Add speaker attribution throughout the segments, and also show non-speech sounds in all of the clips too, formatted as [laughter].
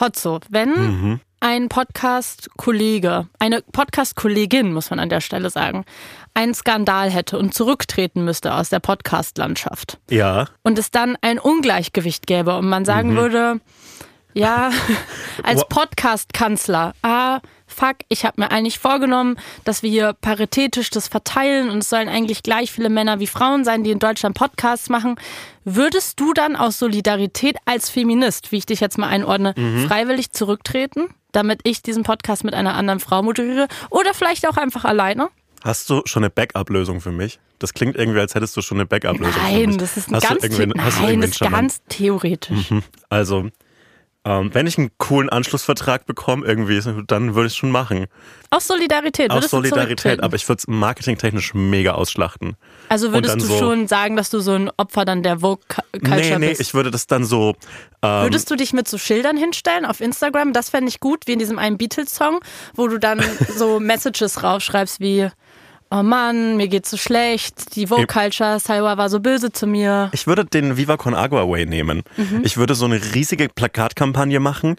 Speaker 1: Hotzo, wenn
Speaker 2: Mhm.
Speaker 1: ein Podcast-Kollege, eine Podcast-Kollegin, muss man an der Stelle sagen, einen Skandal hätte und zurücktreten müsste aus der Podcast-Landschaft
Speaker 2: Ja.
Speaker 1: und es dann ein Ungleichgewicht gäbe und man sagen würde, ja, [laughs] als Podcast-Kanzler, ah, fuck, ich habe mir eigentlich vorgenommen, dass wir hier paritätisch das verteilen und es sollen eigentlich gleich viele Männer wie Frauen sein, die in Deutschland Podcasts machen. Würdest du dann aus Solidarität als Feminist, wie ich dich jetzt mal einordne, freiwillig zurücktreten, damit ich diesen Podcast mit einer anderen Frau moderiere oder vielleicht auch einfach alleine?
Speaker 2: Hast du schon eine Backup-Lösung für mich? Das klingt irgendwie, als hättest du schon eine Backup-Lösung für mich.
Speaker 1: Nein, das ist ein
Speaker 2: hast
Speaker 1: ganz, nein, das ist ganz theoretisch.
Speaker 2: Hm, Also, ähm, wenn ich einen coolen Anschlussvertrag bekomme, irgendwie, dann würde ich es schon machen.
Speaker 1: Aus Solidarität.
Speaker 2: Aus Solidarität, aber ich würde es marketingtechnisch mega ausschlachten.
Speaker 1: Also würdest du
Speaker 2: so-
Speaker 1: schon sagen, dass du so ein Opfer dann der Vogue-Culture
Speaker 2: Nee, nee,
Speaker 1: bist?
Speaker 2: ich würde das dann so. Ähm,
Speaker 1: Würdest du dich mit so Schildern hinstellen auf Instagram? Das fände ich gut, wie in diesem einen Beatles-Song, wo du dann so [laughs] Messages raufschreibst wie Oh Mann, mir geht's so schlecht, die Vogue-Culture, Saiwa war so böse zu mir.
Speaker 2: Ich würde den Viva Con Agua Way nehmen.
Speaker 1: Mhm.
Speaker 2: Ich würde so eine riesige Plakatkampagne machen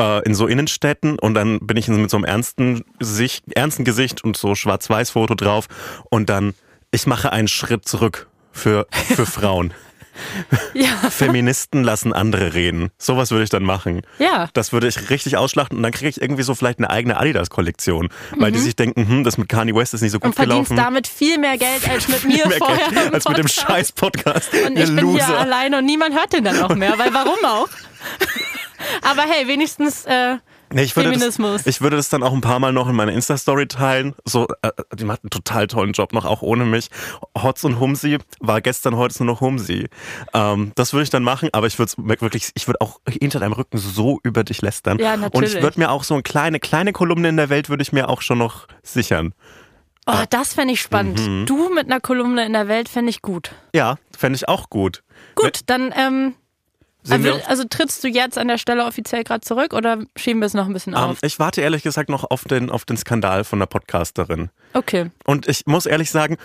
Speaker 2: äh, in so Innenstädten und dann bin ich mit so einem ernsten, Sicht, ernsten Gesicht und so Schwarz-Weiß-Foto drauf und dann, ich mache einen Schritt zurück für, für [laughs] Frauen. [laughs]
Speaker 1: Ja,
Speaker 2: Feministen lassen andere reden. Sowas würde ich dann machen.
Speaker 1: ja.
Speaker 2: Das würde ich richtig ausschlachten und dann kriege ich irgendwie so vielleicht eine eigene Adidas-Kollektion, weil die sich denken, hm, das mit Kanye West ist nicht so gut
Speaker 1: Mhm. Und verdienst
Speaker 2: gelaufen.
Speaker 1: damit viel mehr Geld als mit mir vorher.
Speaker 2: Geld als mit dem scheiß Podcast.
Speaker 1: Und ich bin
Speaker 2: Loser.
Speaker 1: hier alleine und niemand hört den dann auch mehr, weil warum auch? [laughs] Aber hey, wenigstens äh,
Speaker 2: Nee, ich würde
Speaker 1: Feminismus.
Speaker 2: Das, ich würde das dann auch ein paar Mal noch in meiner Insta-Story teilen. So, äh, die macht einen total tollen Job noch, auch ohne mich. Hotz und Humsi war gestern, heute ist nur noch Humsi. Ähm, das würde ich dann machen, aber ich würde wirklich, ich würde auch hinter deinem Rücken so über dich lästern.
Speaker 1: Ja,
Speaker 2: Und
Speaker 1: natürlich.
Speaker 2: ich würde mir auch so eine kleine, kleine Kolumne in der Welt würde ich mir auch schon noch sichern.
Speaker 1: Oh, das fände ich spannend.
Speaker 2: Mhm.
Speaker 1: Du mit einer Kolumne in der Welt fände ich gut.
Speaker 2: Ja, fände ich auch gut.
Speaker 1: Gut, dann ähm, also, also trittst du jetzt an der Stelle offiziell gerade zurück oder schieben wir es noch ein bisschen
Speaker 2: Ähm,
Speaker 1: auf?
Speaker 2: ich warte ehrlich gesagt noch auf den, auf den Skandal von der Podcasterin.
Speaker 1: Okay.
Speaker 2: Und ich muss ehrlich sagen,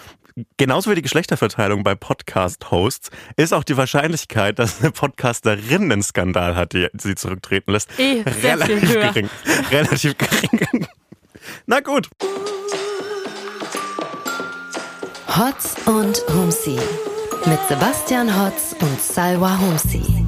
Speaker 2: genauso wie die Geschlechterverteilung bei Podcast-Hosts ist auch die Wahrscheinlichkeit, dass eine Podcasterin einen Skandal hat, die sie zurücktreten lässt,
Speaker 1: Eh, sehr viel
Speaker 2: relativ
Speaker 1: höher.
Speaker 2: gering. Relativ gering. Na gut.
Speaker 3: Hotz und Humsi. Mit Sebastian Hotz und Salwa Humsi.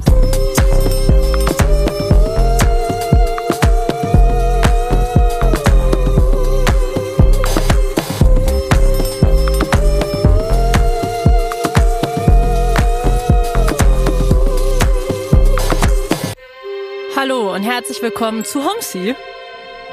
Speaker 1: Hallo und herzlich willkommen zu Homesy,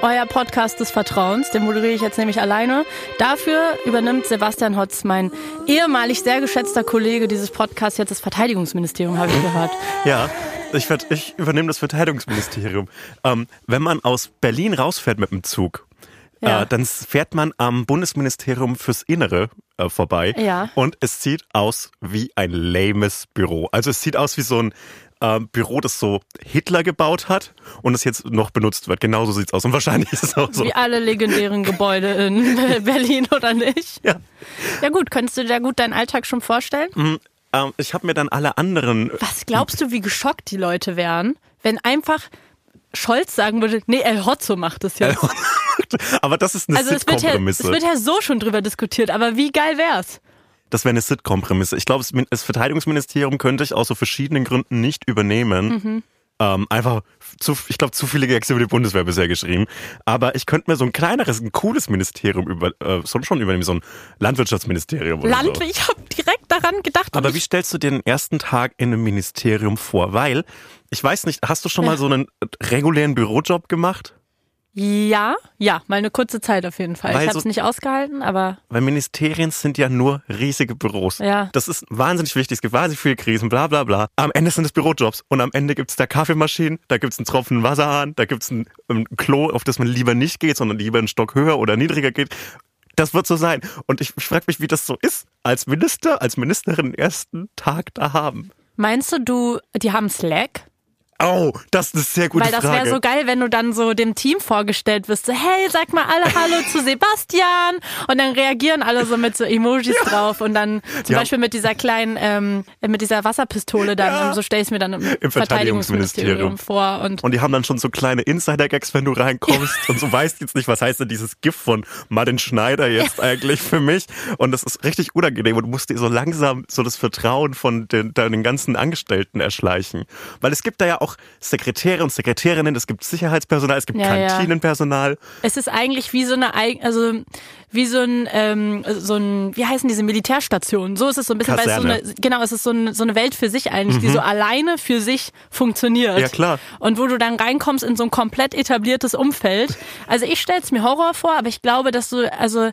Speaker 1: euer Podcast des Vertrauens. Den moderiere ich jetzt nämlich alleine. Dafür übernimmt Sebastian Hotz, mein ehemalig sehr geschätzter Kollege dieses Podcasts, jetzt das Verteidigungsministerium, habe ich gehört. [laughs]
Speaker 2: Ja, ich, ich übernehme das Verteidigungsministerium. Ähm, wenn man aus Berlin rausfährt mit dem Zug,
Speaker 1: Ja.
Speaker 2: äh, dann fährt man am Bundesministerium fürs Innere äh, vorbei.
Speaker 1: Ja.
Speaker 2: Und es sieht aus wie ein lames Büro. Also es sieht aus wie so ein ähm, Büro, das so Hitler gebaut hat und es jetzt noch benutzt wird. Genauso sieht's aus. Und wahrscheinlich ist es auch so.
Speaker 1: Wie alle legendären Gebäude in [laughs] Berlin, oder nicht?
Speaker 2: Ja.
Speaker 1: Ja gut, könntest du dir gut deinen Alltag schon vorstellen?
Speaker 2: Mm, ähm, ich habe mir dann alle anderen
Speaker 1: Was glaubst du, wie geschockt die Leute wären, wenn einfach Scholz sagen würde, nee, El Hotzo macht das jetzt.
Speaker 2: aber das ist eine
Speaker 1: Also es wird, ja, es
Speaker 2: Sitcom-Prämisse.
Speaker 1: wird ja so schon drüber diskutiert, aber wie geil wär's?
Speaker 2: Das wäre eine Sitcom-Prämisse. Ich glaube, das Min- das Verteidigungsministerium könnte ich aus so verschiedenen Gründen nicht übernehmen.
Speaker 1: Mhm.
Speaker 2: Ähm, einfach zu, ich glaube, zu viele Gags über die Bundeswehr bisher geschrieben. Aber ich könnte mir so ein kleineres, ein cooles Ministerium über, äh, schon übernehmen, so ein Landwirtschaftsministerium
Speaker 1: Land,
Speaker 2: so.
Speaker 1: ich habe direkt daran gedacht.
Speaker 2: Aber wie stellst du dir den ersten Tag in einem Ministerium vor? Weil, ich weiß nicht, hast du schon mal so einen regulären Bürojob gemacht?
Speaker 1: Ja, ja, mal eine kurze Zeit auf jeden Fall.
Speaker 2: Weil
Speaker 1: ich habe es
Speaker 2: so-
Speaker 1: nicht ausgehalten, aber
Speaker 2: Weil Ministerien sind ja nur riesige Büros.
Speaker 1: Ja.
Speaker 2: Das ist wahnsinnig wichtig. Es gibt wahnsinnig viele Krisen, bla bla bla. Am Ende sind es Bürojobs. Und am Ende gibt's da Kaffeemaschinen, da gibt's einen Tropfen Wasserhahn, da gibt's ein, ein Klo, auf das man lieber nicht geht, sondern lieber einen Stock höher oder niedriger geht. Das wird so sein. Und ich, ich frage mich, wie das so ist, als Minister, als Ministerin den ersten Tag da haben.
Speaker 1: meinst du, du, die haben Slack?
Speaker 2: Oh, das ist eine sehr gute
Speaker 1: Weil das
Speaker 2: Frage.
Speaker 1: wäre so geil, wenn du dann so dem Team vorgestellt wirst, so, hey, sag mal alle Hallo zu Sebastian. Und dann reagieren alle so mit so Emojis drauf und dann zum
Speaker 2: Ja.
Speaker 1: Beispiel mit dieser kleinen, ähm, mit dieser Wasserpistole dann,
Speaker 2: Ja.
Speaker 1: und so stell ich mir dann im,
Speaker 2: Im
Speaker 1: Verteidigungsministerium
Speaker 2: Verteidigungsministerium.
Speaker 1: vor. Und
Speaker 2: Und die haben dann schon so kleine Insider-Gags, wenn du reinkommst und so weißt jetzt nicht, was heißt denn dieses GIF von Martin Schneider jetzt eigentlich für mich. Und das ist richtig unangenehm und du musst dir so langsam so das Vertrauen von den, deinen ganzen Angestellten erschleichen. Weil es gibt da ja auch Sekretäre und Sekretärinnen, es gibt Sicherheitspersonal, es gibt
Speaker 1: Ja, ja.
Speaker 2: Kantinenpersonal.
Speaker 1: es ist eigentlich wie so eine, also wie so ein, ähm, so ein, wie heißen diese Militärstationen? So ist es so ein bisschen, weil es so
Speaker 2: Kaserne.
Speaker 1: eine, genau, es ist so, ein, so eine Welt für sich eigentlich, die so alleine für sich funktioniert.
Speaker 2: Ja, klar.
Speaker 1: Und wo du dann reinkommst in so ein komplett etabliertes Umfeld. Also ich stelle es mir Horror vor, aber ich glaube, dass du, also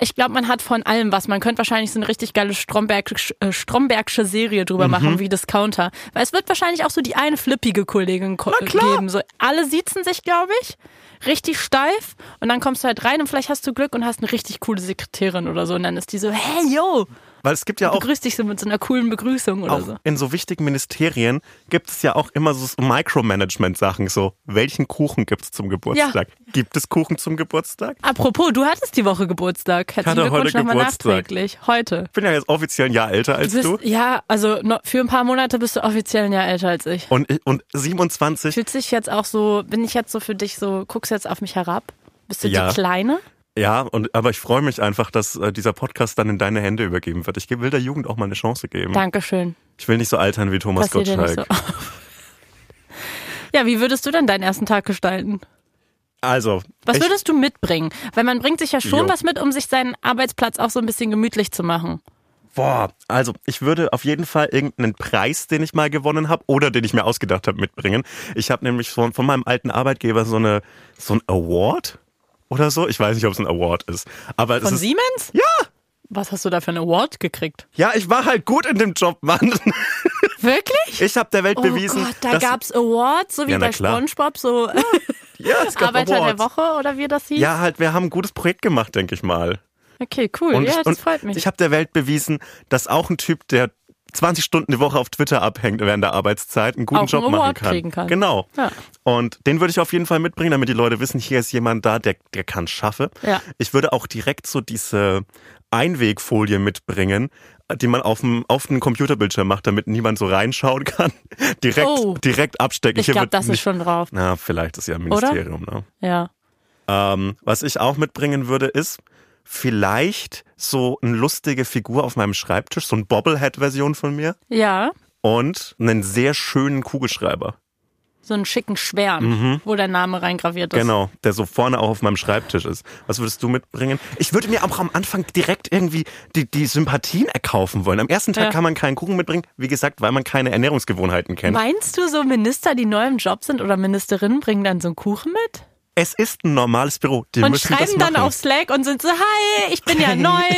Speaker 1: ich glaube, man hat von allem was. Man könnte wahrscheinlich so eine richtig geile Stromberg, äh, Strombergsche Serie drüber
Speaker 2: Mhm.
Speaker 1: machen, wie Discounter. Weil es wird wahrscheinlich auch so die eine flippige Kollegin geben. So, alle siezen sich, glaube ich, richtig steif und dann kommst du halt rein und vielleicht hast du Glück und hast eine richtig coole Sekretärin oder so. Und dann ist die so, hey, yo,
Speaker 2: Weil es gibt ja auch
Speaker 1: begrüßt dich so mit so einer coolen Begrüßung oder so.
Speaker 2: in so wichtigen Ministerien gibt es ja auch immer so Micromanagement-Sachen, so welchen Kuchen gibt es zum Geburtstag? Gibt es Kuchen zum Geburtstag?
Speaker 1: Apropos, du hattest die Woche Geburtstag. Herzlichen
Speaker 2: hatte
Speaker 1: Glückwunsch
Speaker 2: heute
Speaker 1: nochmal
Speaker 2: Geburtstag.
Speaker 1: nachträglich. Heute.
Speaker 2: Ich bin ja jetzt offiziell ein Jahr älter als
Speaker 1: Du
Speaker 2: du.
Speaker 1: bist, ja, also für ein paar Monate bist du offiziell ein Jahr älter als ich.
Speaker 2: Und, ich- und 27,
Speaker 1: Fühlt sich jetzt auch so, bin ich jetzt so für dich so, guckst du jetzt auf mich herab? Bist du
Speaker 2: Ja.
Speaker 1: die Kleine?
Speaker 2: Ja, und, aber ich freue mich einfach, dass äh, dieser Podcast dann in deine Hände übergeben wird. Ich will der Jugend auch mal eine Chance geben.
Speaker 1: Dankeschön.
Speaker 2: Ich will nicht so altern wie Thomas
Speaker 1: Passiert
Speaker 2: Gottschalk.
Speaker 1: so. [laughs] ja, wie würdest du denn deinen ersten Tag gestalten?
Speaker 2: Also,
Speaker 1: Was würdest du mitbringen? Weil man bringt sich ja schon
Speaker 2: Jo.
Speaker 1: was mit, um sich seinen Arbeitsplatz auch so ein bisschen gemütlich zu machen.
Speaker 2: boah, also ich würde auf jeden Fall irgendeinen Preis, den ich mal gewonnen habe oder den ich mir ausgedacht habe, mitbringen. Ich habe nämlich von, von meinem alten Arbeitgeber so eine so ein Award oder so. Ich weiß nicht, ob es ein Award ist, aber es
Speaker 1: Von
Speaker 2: ist
Speaker 1: Siemens?
Speaker 2: ja.
Speaker 1: Was hast du da für einen Award gekriegt?
Speaker 2: Ja, ich war halt gut in dem Job, Mann. [laughs]
Speaker 1: Wirklich?
Speaker 2: Ich habe der Welt
Speaker 1: Oh
Speaker 2: bewiesen,
Speaker 1: Gott, da
Speaker 2: dass
Speaker 1: gab's Awards, so wie
Speaker 2: Ja,
Speaker 1: bei. Spongebob, so [laughs]
Speaker 2: ja, es gab [laughs]
Speaker 1: Arbeiter der
Speaker 2: Awards.
Speaker 1: Woche oder wie das hieß?
Speaker 2: Ja, halt, wir haben ein gutes Projekt gemacht, denke ich mal.
Speaker 1: Okay, cool.
Speaker 2: Und
Speaker 1: ja,
Speaker 2: ich,
Speaker 1: das freut mich.
Speaker 2: ich habe der Welt bewiesen, dass auch ein Typ, der 20 Stunden die Woche auf Twitter abhängt während der Arbeitszeit, einen guten
Speaker 1: Auch
Speaker 2: Job
Speaker 1: einen
Speaker 2: machen kann.
Speaker 1: kann.
Speaker 2: Genau.
Speaker 1: Ja.
Speaker 2: Und den würde ich auf jeden Fall mitbringen, damit die Leute wissen, hier ist jemand da, der, der kann schaffe.
Speaker 1: Ja.
Speaker 2: Ich würde auch direkt so diese Einwegfolie mitbringen, die man auf dem auf den Computerbildschirm macht, damit niemand so reinschauen kann. [laughs] direkt,
Speaker 1: Oh.
Speaker 2: direkt abstecken.
Speaker 1: ich glaube, das ist
Speaker 2: nicht-
Speaker 1: schon drauf.
Speaker 2: Na, vielleicht ist ja ein Ministerium, ne?
Speaker 1: Ja.
Speaker 2: Ähm, was ich auch mitbringen würde, ist vielleicht so eine lustige Figur auf meinem Schreibtisch, so ein Bobblehead-Version von mir
Speaker 1: Ja.
Speaker 2: und einen sehr schönen Kugelschreiber.
Speaker 1: So einen schicken Schwärm, wo dein Name reingraviert ist.
Speaker 2: Mhm. Genau, der so vorne auch auf meinem Schreibtisch ist. Was würdest du mitbringen? Ich würde mir auch am Anfang direkt irgendwie die, die Sympathien erkaufen wollen. Am ersten Tag
Speaker 1: Ja.
Speaker 2: kann man keinen Kuchen mitbringen, wie gesagt, weil man keine Ernährungsgewohnheiten kennt.
Speaker 1: Meinst du, so Minister, die neu im Job sind oder Ministerinnen, bringen dann so einen Kuchen mit?
Speaker 2: Es ist ein normales Büro. Die
Speaker 1: Und schreiben dann auf Slack und sind so, hi, ich bin ja neu. [laughs]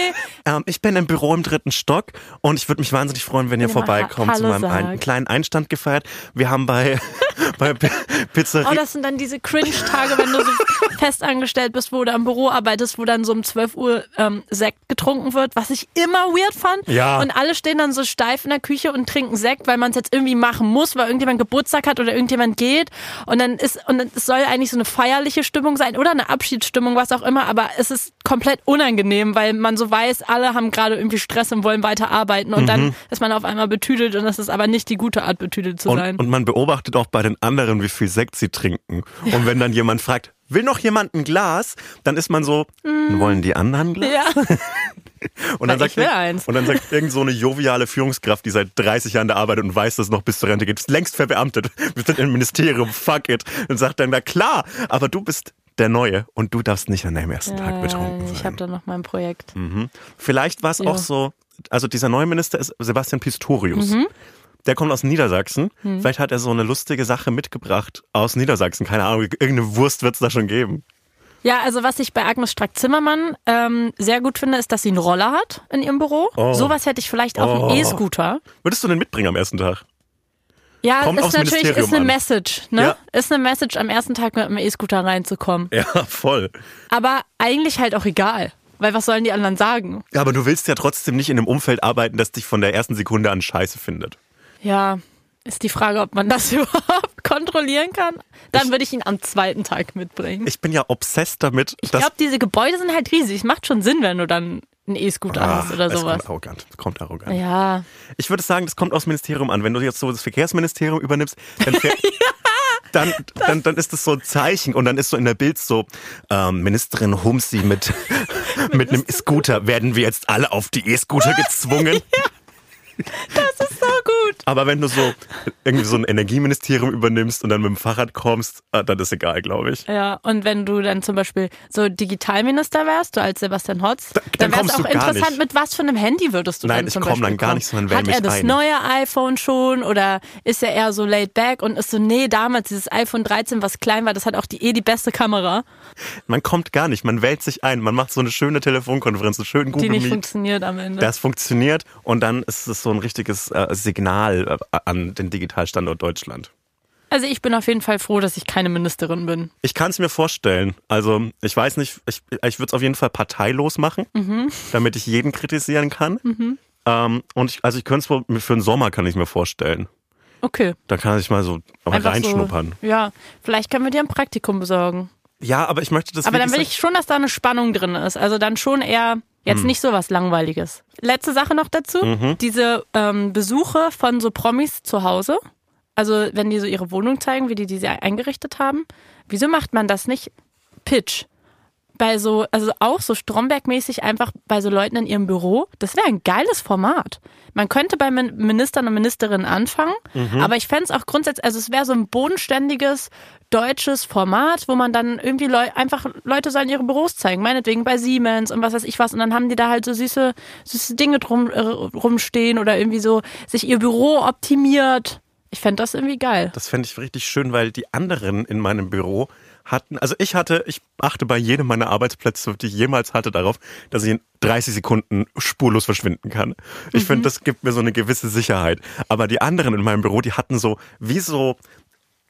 Speaker 2: Ähm, ich bin im Büro im dritten Stock und ich würde mich wahnsinnig freuen, wenn ihr
Speaker 1: mal
Speaker 2: vorbeikommt zu
Speaker 1: Hallo
Speaker 2: meinem ein, kleinen Einstand gefeiert. Wir haben bei, [laughs] bei P- Pizzeria.
Speaker 1: Oh, das sind dann diese Cringe-Tage, wenn du so [laughs] festangestellt bist, wo du am Büro arbeitest, wo dann so um 12 Uhr ähm, Sekt getrunken wird, was ich immer weird fand.
Speaker 2: Ja.
Speaker 1: Und alle stehen dann so steif in der Küche und trinken Sekt, weil man es jetzt irgendwie machen muss, weil irgendjemand Geburtstag hat oder irgendjemand geht. Und dann ist, und es soll eigentlich so eine feierliche Stimmung sein oder eine Abschiedsstimmung, was auch immer, aber es ist komplett unangenehm, weil man so weiß, alle haben gerade irgendwie Stress und wollen weiter arbeiten und
Speaker 2: Mhm.
Speaker 1: dann ist man auf einmal betüdelt und das ist aber nicht die gute Art, betüdelt zu sein.
Speaker 2: und, und man beobachtet auch bei den anderen, wie viel Sekt sie trinken. Und wenn dann jemand fragt, will noch jemand ein Glas? Dann ist man so, wollen die anderen ein Glas?
Speaker 1: ja. [laughs]
Speaker 2: Und dann
Speaker 1: ich
Speaker 2: sagt, und dann sagt irgend so eine joviale Führungskraft, die seit 30 Jahren da arbeitet und weiß, dass es noch bis zur Rente geht, ist längst verbeamtet. [laughs] Wir sind im Ministerium, fuck it. Und sagt dann, na klar, aber du bist der Neue und du darfst nicht an deinem ersten Tag betrunken
Speaker 1: ich
Speaker 2: sein.
Speaker 1: habe da noch mein Projekt.
Speaker 2: Vielleicht war es
Speaker 1: Ja.
Speaker 2: auch so, also dieser neue Minister ist Sebastian Pistorius.
Speaker 1: Mhm.
Speaker 2: Der kommt aus Niedersachsen. Vielleicht hat er so eine lustige Sache mitgebracht aus Niedersachsen. Keine Ahnung, irgendeine Wurst wird es da schon geben.
Speaker 1: Ja, also was ich bei Agnes Strack-Zimmermann ähm, sehr gut finde, ist, dass sie einen Roller hat in ihrem Büro.
Speaker 2: Oh.
Speaker 1: Sowas hätte ich vielleicht auf
Speaker 2: Oh.
Speaker 1: einem E-Scooter.
Speaker 2: Würdest du den mitbringen am ersten Tag?
Speaker 1: Ja,
Speaker 2: Kommt
Speaker 1: ist natürlich ist eine. Message, ne?
Speaker 2: Ja.
Speaker 1: Ist eine Message, am ersten Tag mit dem E-Scooter reinzukommen.
Speaker 2: Ja, voll.
Speaker 1: Aber eigentlich halt auch egal. Weil was sollen die anderen sagen?
Speaker 2: Ja, aber du willst ja trotzdem nicht in einem Umfeld arbeiten, das dich von der ersten Sekunde an scheiße findet.
Speaker 1: Ja. Ist die Frage, ob man das [laughs] überhaupt kontrollieren kann. Dann würde ich ihn am zweiten Tag mitbringen.
Speaker 2: Ich bin ja obsessed damit,
Speaker 1: Ich glaube, diese Gebäude sind halt riesig. Es macht schon Sinn, wenn du dann einen E-Scooter
Speaker 2: Ah,
Speaker 1: hast oder
Speaker 2: es
Speaker 1: sowas.
Speaker 2: kommt arrogant. Es kommt arrogant.
Speaker 1: Ja.
Speaker 2: Ich würde sagen, das kommt aus dem Ministerium an. Wenn du jetzt so das Verkehrsministerium übernimmst, dann, fähr- [laughs] dann, dann, dann ist das so ein Zeichen und dann ist so in der Bild so, ähm, Ministerin Humsi mit, [laughs] mit einem Scooter. Werden wir jetzt alle auf die E-Scooter [laughs] gezwungen?
Speaker 1: Das ist so gut.
Speaker 2: Aber wenn du so irgendwie so ein Energieministerium übernimmst und dann mit dem Fahrrad kommst, äh, dann ist egal, glaube ich.
Speaker 1: Ja, und wenn du dann zum Beispiel so Digitalminister wärst, du als Sebastian Hotz,
Speaker 2: Da-
Speaker 1: dann
Speaker 2: dann
Speaker 1: wäre es auch interessant,
Speaker 2: nicht.
Speaker 1: mit was für einem Handy würdest du
Speaker 2: Nein,
Speaker 1: dann
Speaker 2: ich
Speaker 1: zum
Speaker 2: komm
Speaker 1: Beispiel
Speaker 2: dann gar nicht, sondern
Speaker 1: Hat er das
Speaker 2: ein.
Speaker 1: neue iPhone schon oder ist er eher so laid back und ist so, nee, damals dieses iPhone 13, was klein war, das hat auch die eh die beste Kamera,
Speaker 2: Man kommt gar nicht, man wählt sich ein, man macht so eine schöne Telefonkonferenz, einen schönen
Speaker 1: die
Speaker 2: Google
Speaker 1: nicht
Speaker 2: Meet.
Speaker 1: funktioniert am Ende.
Speaker 2: Das funktioniert und dann ist es so ein richtiges äh, Signal äh, an den Digitalstandort Deutschland.
Speaker 1: also ich bin auf jeden Fall froh, dass ich keine Ministerin bin.
Speaker 2: Ich kann es mir vorstellen. Also ich weiß nicht, ich, ich würde es auf jeden Fall parteilos machen, damit ich jeden kritisieren kann. Ähm, und ich, also ich könnte es für den Sommer kann ich mir vorstellen.
Speaker 1: Okay.
Speaker 2: Da kann ich mal so mal reinschnuppern.
Speaker 1: So, ja, vielleicht können wir dir ein Praktikum besorgen.
Speaker 2: Ja, aber ich möchte das
Speaker 1: Aber dann will ich schon, dass da eine Spannung drin ist. Also dann schon eher jetzt nicht so was Langweiliges. Letzte Sache noch dazu. Diese ähm, Besuche von so Promis zu Hause. Also wenn die so ihre Wohnung zeigen, wie die die sie eingerichtet haben. Wieso macht man das nicht Pitch? Bei so, also auch so Stromberg-mäßig einfach bei so Leuten in ihrem Büro. Das wäre ein geiles Format. Man könnte bei Min- Ministern und Ministerinnen anfangen, aber ich fände es auch grundsätzlich, also es wäre so ein bodenständiges deutsches Format, wo man dann irgendwie Leu einfach Leute sollen ihre Büros zeigen, meinetwegen bei Siemens und was weiß ich was und dann haben die da halt so süße, süße Dinge drum äh, rumstehen oder irgendwie so sich ihr Büro optimiert. Ich fände das irgendwie geil.
Speaker 2: Das fände ich richtig schön, weil die anderen in meinem Büro hatten, also ich hatte, ich achte bei jedem meiner Arbeitsplätze, die ich jemals hatte, darauf, dass ich in 30 Sekunden spurlos verschwinden kann. Ich finde, das gibt mir so eine gewisse Sicherheit. Aber die anderen in meinem Büro, die hatten so, wie so,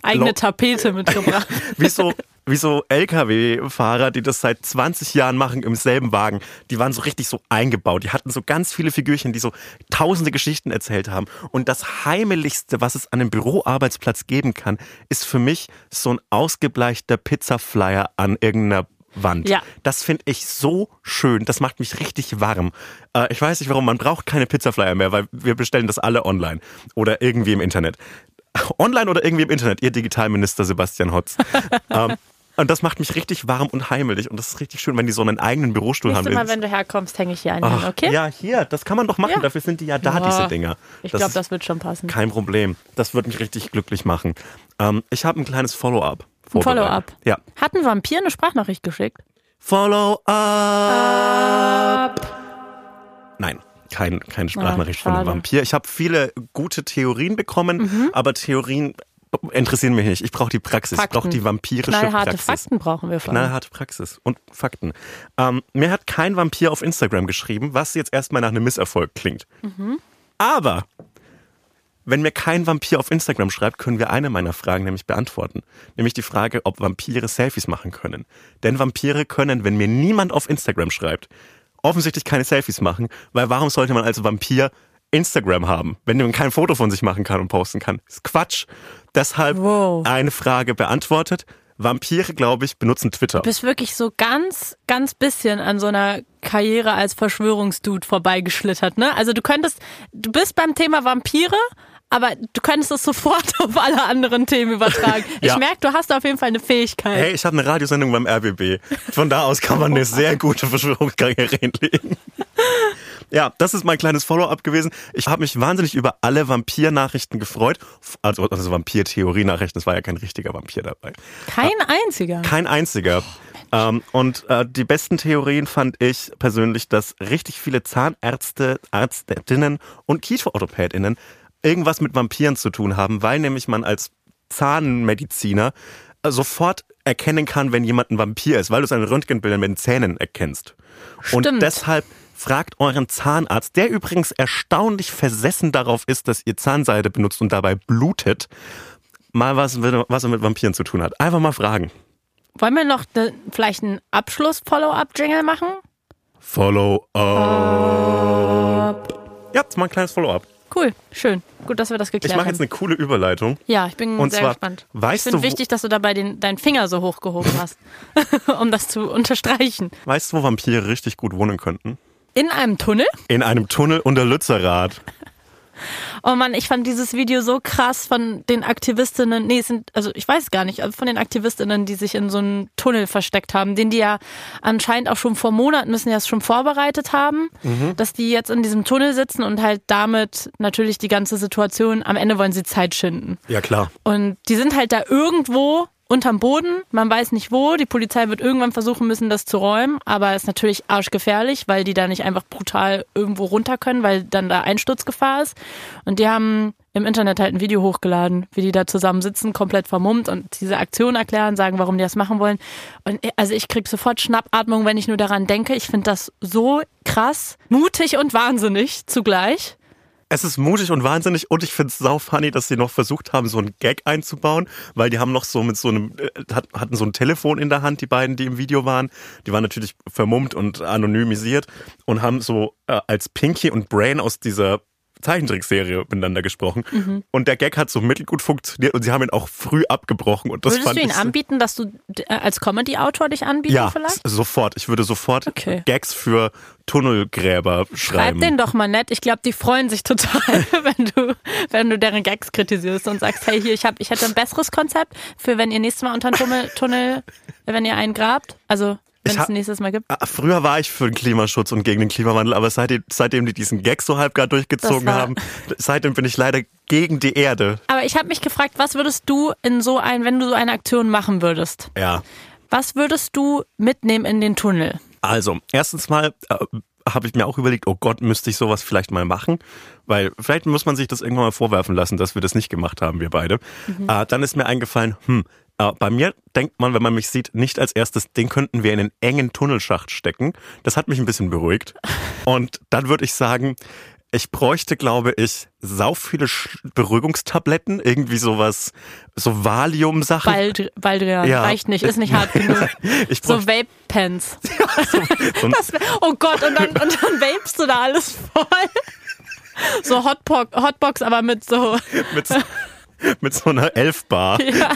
Speaker 1: Eigene
Speaker 2: Lo-
Speaker 1: Tapete [laughs] mitgebracht.
Speaker 2: wie so, wie so LKW-Fahrer, die das seit 20 Jahren machen im selben Wagen. Die waren so richtig so eingebaut. Die hatten so ganz viele Figürchen, die so tausende Geschichten erzählt haben. Und das Heimeligste, was es an einem Büroarbeitsplatz geben kann, ist für mich so ein ausgebleichter Pizzaflyer an irgendeiner Wand.
Speaker 1: Ja.
Speaker 2: Das finde ich so schön. Das macht mich richtig warm. Äh, ich weiß nicht warum, man braucht keine Pizzaflyer mehr, weil wir bestellen das alle online oder irgendwie im Internet. Online oder irgendwie im Internet, ihr Digitalminister Sebastian Hotz. [laughs] ähm, und das macht mich richtig warm und heimelig. Und das ist richtig schön, wenn die so einen eigenen Bürostuhl
Speaker 1: Nächstes
Speaker 2: haben.
Speaker 1: Mal, wenn du herkommst, hänge ich hier einen
Speaker 2: Ach,
Speaker 1: hin, okay?
Speaker 2: Ja, hier, das kann man doch machen.
Speaker 1: Ja.
Speaker 2: Dafür sind die ja da,
Speaker 1: Ja.
Speaker 2: diese Dinger.
Speaker 1: Ich glaube, das wird schon passen.
Speaker 2: Kein Problem. Das wird mich richtig glücklich machen. Ähm, ich habe ein kleines Follow-up.
Speaker 1: Ein. Follow-up.
Speaker 2: Ja.
Speaker 1: Hat ein Vampir eine Sprachnachricht geschickt?
Speaker 2: Follow-up. Nein. Kein, keine Sprachnachricht von einem. Vampir. Ich habe viele gute Theorien bekommen,
Speaker 1: Mhm.
Speaker 2: aber Theorien interessieren mich nicht. Ich brauche die Praxis. Ich
Speaker 1: Fakten.
Speaker 2: brauche die vampirische
Speaker 1: Knallharte
Speaker 2: Praxis.
Speaker 1: Fakten brauchen wir vor allem.
Speaker 2: Knallharte Praxis und Fakten. Ähm, mir hat kein Vampir auf Instagram geschrieben, was jetzt erstmal nach einem Misserfolg klingt. Aber wenn mir kein Vampir auf Instagram schreibt, können wir eine meiner Fragen nämlich beantworten. Nämlich die Frage, ob Vampire Selfies machen können. Denn Vampire können, wenn mir niemand auf Instagram schreibt, offensichtlich keine Selfies machen, weil warum sollte man als Vampir Instagram haben, wenn man kein Foto von sich machen kann und posten kann? ist Quatsch. Deshalb
Speaker 1: Wow.
Speaker 2: eine Frage beantwortet. Vampire, glaube ich, benutzen Twitter.
Speaker 1: Du bist wirklich so ganz, ganz bisschen an so einer Karriere als Verschwörungsdude vorbeigeschlittert, ne? Also du könntest, du bist beim Thema Vampire, aber du könntest es sofort [laughs] auf alle anderen Themen übertragen. [laughs] Ich
Speaker 2: Ja.
Speaker 1: merke, du hast auf jeden Fall eine Fähigkeit.
Speaker 2: Hey, ich habe eine Radiosendung beim RBB. Von da aus kann man eine sehr gute Verschwörungskarriere hinlegen. [laughs] Ja, das ist mein kleines Follow-up gewesen. Ich habe mich wahnsinnig über alle Vampir-Nachrichten gefreut. Also, also Vampir-Theorie-Nachrichten, es war ja kein richtiger Vampir dabei.
Speaker 1: Kein einziger.
Speaker 2: Kein einziger. Ähm, und äh, die besten Theorien fand ich persönlich, dass richtig viele Zahnärzte, Ärztinnen und Kieferorthopädinnen irgendwas mit Vampiren zu tun haben, weil nämlich man als Zahnmediziner sofort erkennen kann, wenn jemand ein Vampir ist, weil du seine Röntgenbilder mit den Zähnen erkennst. Und
Speaker 1: Stimmt.
Speaker 2: deshalb fragt euren Zahnarzt, der übrigens erstaunlich versessen darauf ist, dass ihr Zahnseide benutzt und dabei blutet, mal was, was er mit Vampiren zu tun hat. Einfach mal fragen.
Speaker 1: Wollen wir noch ne, vielleicht einen Abschluss-Follow-up-Jingle machen?
Speaker 2: Follow up. Ja, ist mal ein kleines Follow-up.
Speaker 1: Cool, schön. Gut, dass wir das
Speaker 2: Ich
Speaker 1: geklärt
Speaker 2: mache
Speaker 1: haben.
Speaker 2: jetzt eine coole Überleitung.
Speaker 1: ja, ich bin
Speaker 2: Und
Speaker 1: sehr
Speaker 2: zwar,
Speaker 1: gespannt.
Speaker 2: weißt
Speaker 1: ich finde wichtig, dass du dabei den, deinen Finger so hochgehoben hast, [laughs] [laughs] um das zu unterstreichen.
Speaker 2: Weißt du, wo Vampire richtig gut wohnen könnten?
Speaker 1: In einem Tunnel?
Speaker 2: In einem Tunnel unter Lützerath.
Speaker 1: Oh Mann, ich fand dieses Video so krass von den Aktivistinnen. Nee, es sind, also ich weiß gar nicht, also von den Aktivistinnen, die sich in so einem Tunnel versteckt haben, den die ja anscheinend auch schon vor Monaten müssen ja es schon vorbereitet haben, dass die jetzt in diesem Tunnel sitzen und halt damit natürlich die ganze Situation, am Ende wollen sie Zeit schinden.
Speaker 2: Ja, klar.
Speaker 1: Und die sind halt da irgendwo unterm Boden, man weiß nicht wo, die Polizei wird irgendwann versuchen müssen, das zu räumen, aber ist natürlich arschgefährlich, weil die da nicht einfach brutal irgendwo runter können, weil dann da Einsturzgefahr ist. Und die haben im Internet halt ein Video hochgeladen, wie die da zusammen sitzen, komplett vermummt und diese Aktion erklären, sagen, warum die das machen wollen. Und also ich krieg sofort Schnappatmung, wenn ich nur daran denke. Ich finde das so krass, mutig und wahnsinnig zugleich.
Speaker 2: Es ist mutig und wahnsinnig und ich finde es sau funny, dass sie noch versucht haben, so einen Gag einzubauen, weil die haben noch so mit so einem, äh, hat- hatten so ein Telefon in der Hand, die beiden, die im Video waren. Die waren natürlich vermummt und anonymisiert und haben so äh, als Pinky und Brain aus dieser Zeichentrickserie miteinander gesprochen.
Speaker 1: Mhm.
Speaker 2: Und der Gag hat so mittelgut funktioniert und sie haben ihn auch früh abgebrochen. Und das
Speaker 1: Würdest
Speaker 2: fand
Speaker 1: du ihn
Speaker 2: ich
Speaker 1: anbieten, dass du äh, als Comedy-Autor dich anbieten
Speaker 2: Ja,
Speaker 1: vielleicht?
Speaker 2: sofort. Ich würde sofort
Speaker 1: Okay.
Speaker 2: Gags für Tunnelgräber
Speaker 1: Schreib
Speaker 2: schreiben.
Speaker 1: den doch mal nett. Ich glaube, die freuen sich total, [laughs] wenn du, wenn du deren Gags kritisierst und sagst, hey, hier, ich, hab, ich hätte ein besseres Konzept für, wenn ihr nächstes Mal unter den Tunnel, Tunnel wenn ihr einen grabt. Also, wenn es nächstes Mal gibt.
Speaker 2: Ah, Früher war ich für den Klimaschutz und gegen den Klimawandel, aber seitdem, seitdem die diesen Gag so halb gar durchgezogen haben, seitdem bin ich leider gegen die Erde.
Speaker 1: Aber ich habe mich gefragt, was würdest du in so ein, wenn du so eine Aktion machen würdest?
Speaker 2: Ja.
Speaker 1: Was würdest du mitnehmen in den Tunnel?
Speaker 2: Also, erstens mal äh, habe ich mir auch überlegt, oh Gott, müsste ich sowas vielleicht mal machen? Weil vielleicht muss man sich das irgendwann mal vorwerfen lassen, dass wir das nicht gemacht haben, wir beide. Äh, dann ist mir eingefallen, hm, bei mir denkt man, wenn man mich sieht, nicht als erstes, den könnten wir in einen engen Tunnelschacht stecken. Das hat mich ein bisschen beruhigt. [laughs] Und dann würde ich sagen, ich bräuchte, glaube ich, sau viele Beruhigungstabletten, irgendwie sowas, so Valium-Sachen.
Speaker 1: Bald, Baldrian,
Speaker 2: Ja.
Speaker 1: reicht nicht, ist nicht hart [laughs] genug.
Speaker 2: Ich
Speaker 1: So Vape-Pens. [laughs]
Speaker 2: so ein-
Speaker 1: Das wär, oh Gott, und dann, und dann vapest du da alles voll. So Hotbox, Hotbox aber mit so.
Speaker 2: mit, so- mit so einer Elfbar.
Speaker 1: Ja,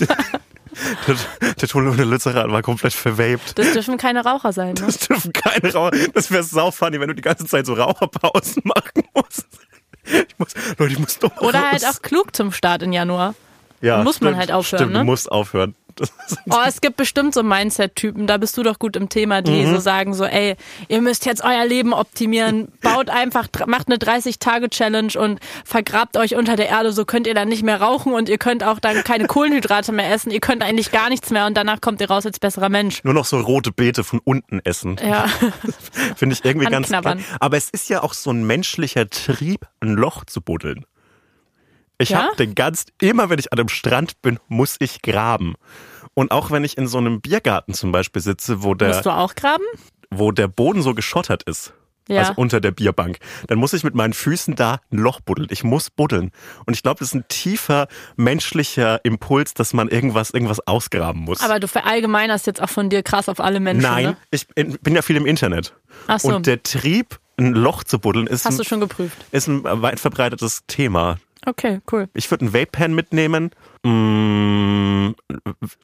Speaker 2: Der, der Tunnel unter Lützerath war komplett vervaped.
Speaker 1: das dürfen keine Raucher sein. Ne?
Speaker 2: Das dürfen keine Raucher. Das wäre sau funny, wenn du die ganze Zeit so Raucherpausen [laughs] machen musst. Ich muss, Leute, ich muss doch
Speaker 1: Oder
Speaker 2: raus.
Speaker 1: halt auch klug zum Start in Januar.
Speaker 2: ja,
Speaker 1: muss man
Speaker 2: stimmt,
Speaker 1: halt aufhören,
Speaker 2: Stimmt,
Speaker 1: ne?
Speaker 2: du musst aufhören. [laughs]
Speaker 1: Oh, es gibt bestimmt so Mindset-Typen, da bist du doch gut im Thema, die
Speaker 2: Mhm.
Speaker 1: so sagen so, ey, ihr müsst jetzt euer Leben optimieren, baut einfach, macht eine 30-Tage-Challenge und vergrabt euch unter der Erde, so könnt ihr dann nicht mehr rauchen und ihr könnt auch dann keine [laughs] Kohlenhydrate mehr essen, ihr könnt eigentlich gar nichts mehr und danach kommt ihr raus als besserer Mensch.
Speaker 2: nur noch so rote Beete von unten essen.
Speaker 1: Ja, [laughs]
Speaker 2: Finde ich irgendwie ganz geil. Aber es ist ja auch so ein menschlicher Trieb, ein Loch zu buddeln. Ich
Speaker 1: Ja?
Speaker 2: habe den ganz, immer wenn ich an einem Strand bin, muss ich graben. Und auch wenn ich in so einem Biergarten zum Beispiel sitze, wo der,
Speaker 1: musst du auch graben?
Speaker 2: wo der Boden so geschottert ist,
Speaker 1: Ja.
Speaker 2: also unter der Bierbank, dann muss ich mit meinen Füßen da ein Loch buddeln. Ich muss buddeln. Und ich glaube, das ist ein tiefer menschlicher Impuls, dass man irgendwas, irgendwas ausgraben muss.
Speaker 1: Aber du verallgemeinerst jetzt auch von dir krass auf alle Menschen,
Speaker 2: Nein,
Speaker 1: ne?
Speaker 2: ich bin ja viel im Internet.
Speaker 1: Ach so.
Speaker 2: Und der Trieb, ein Loch zu buddeln, ist,
Speaker 1: Hast du
Speaker 2: ein,
Speaker 1: schon geprüft?
Speaker 2: ist ein weit verbreitetes Thema.
Speaker 1: Okay, cool.
Speaker 2: Ich würde einen Vape-Pen mitnehmen, mm,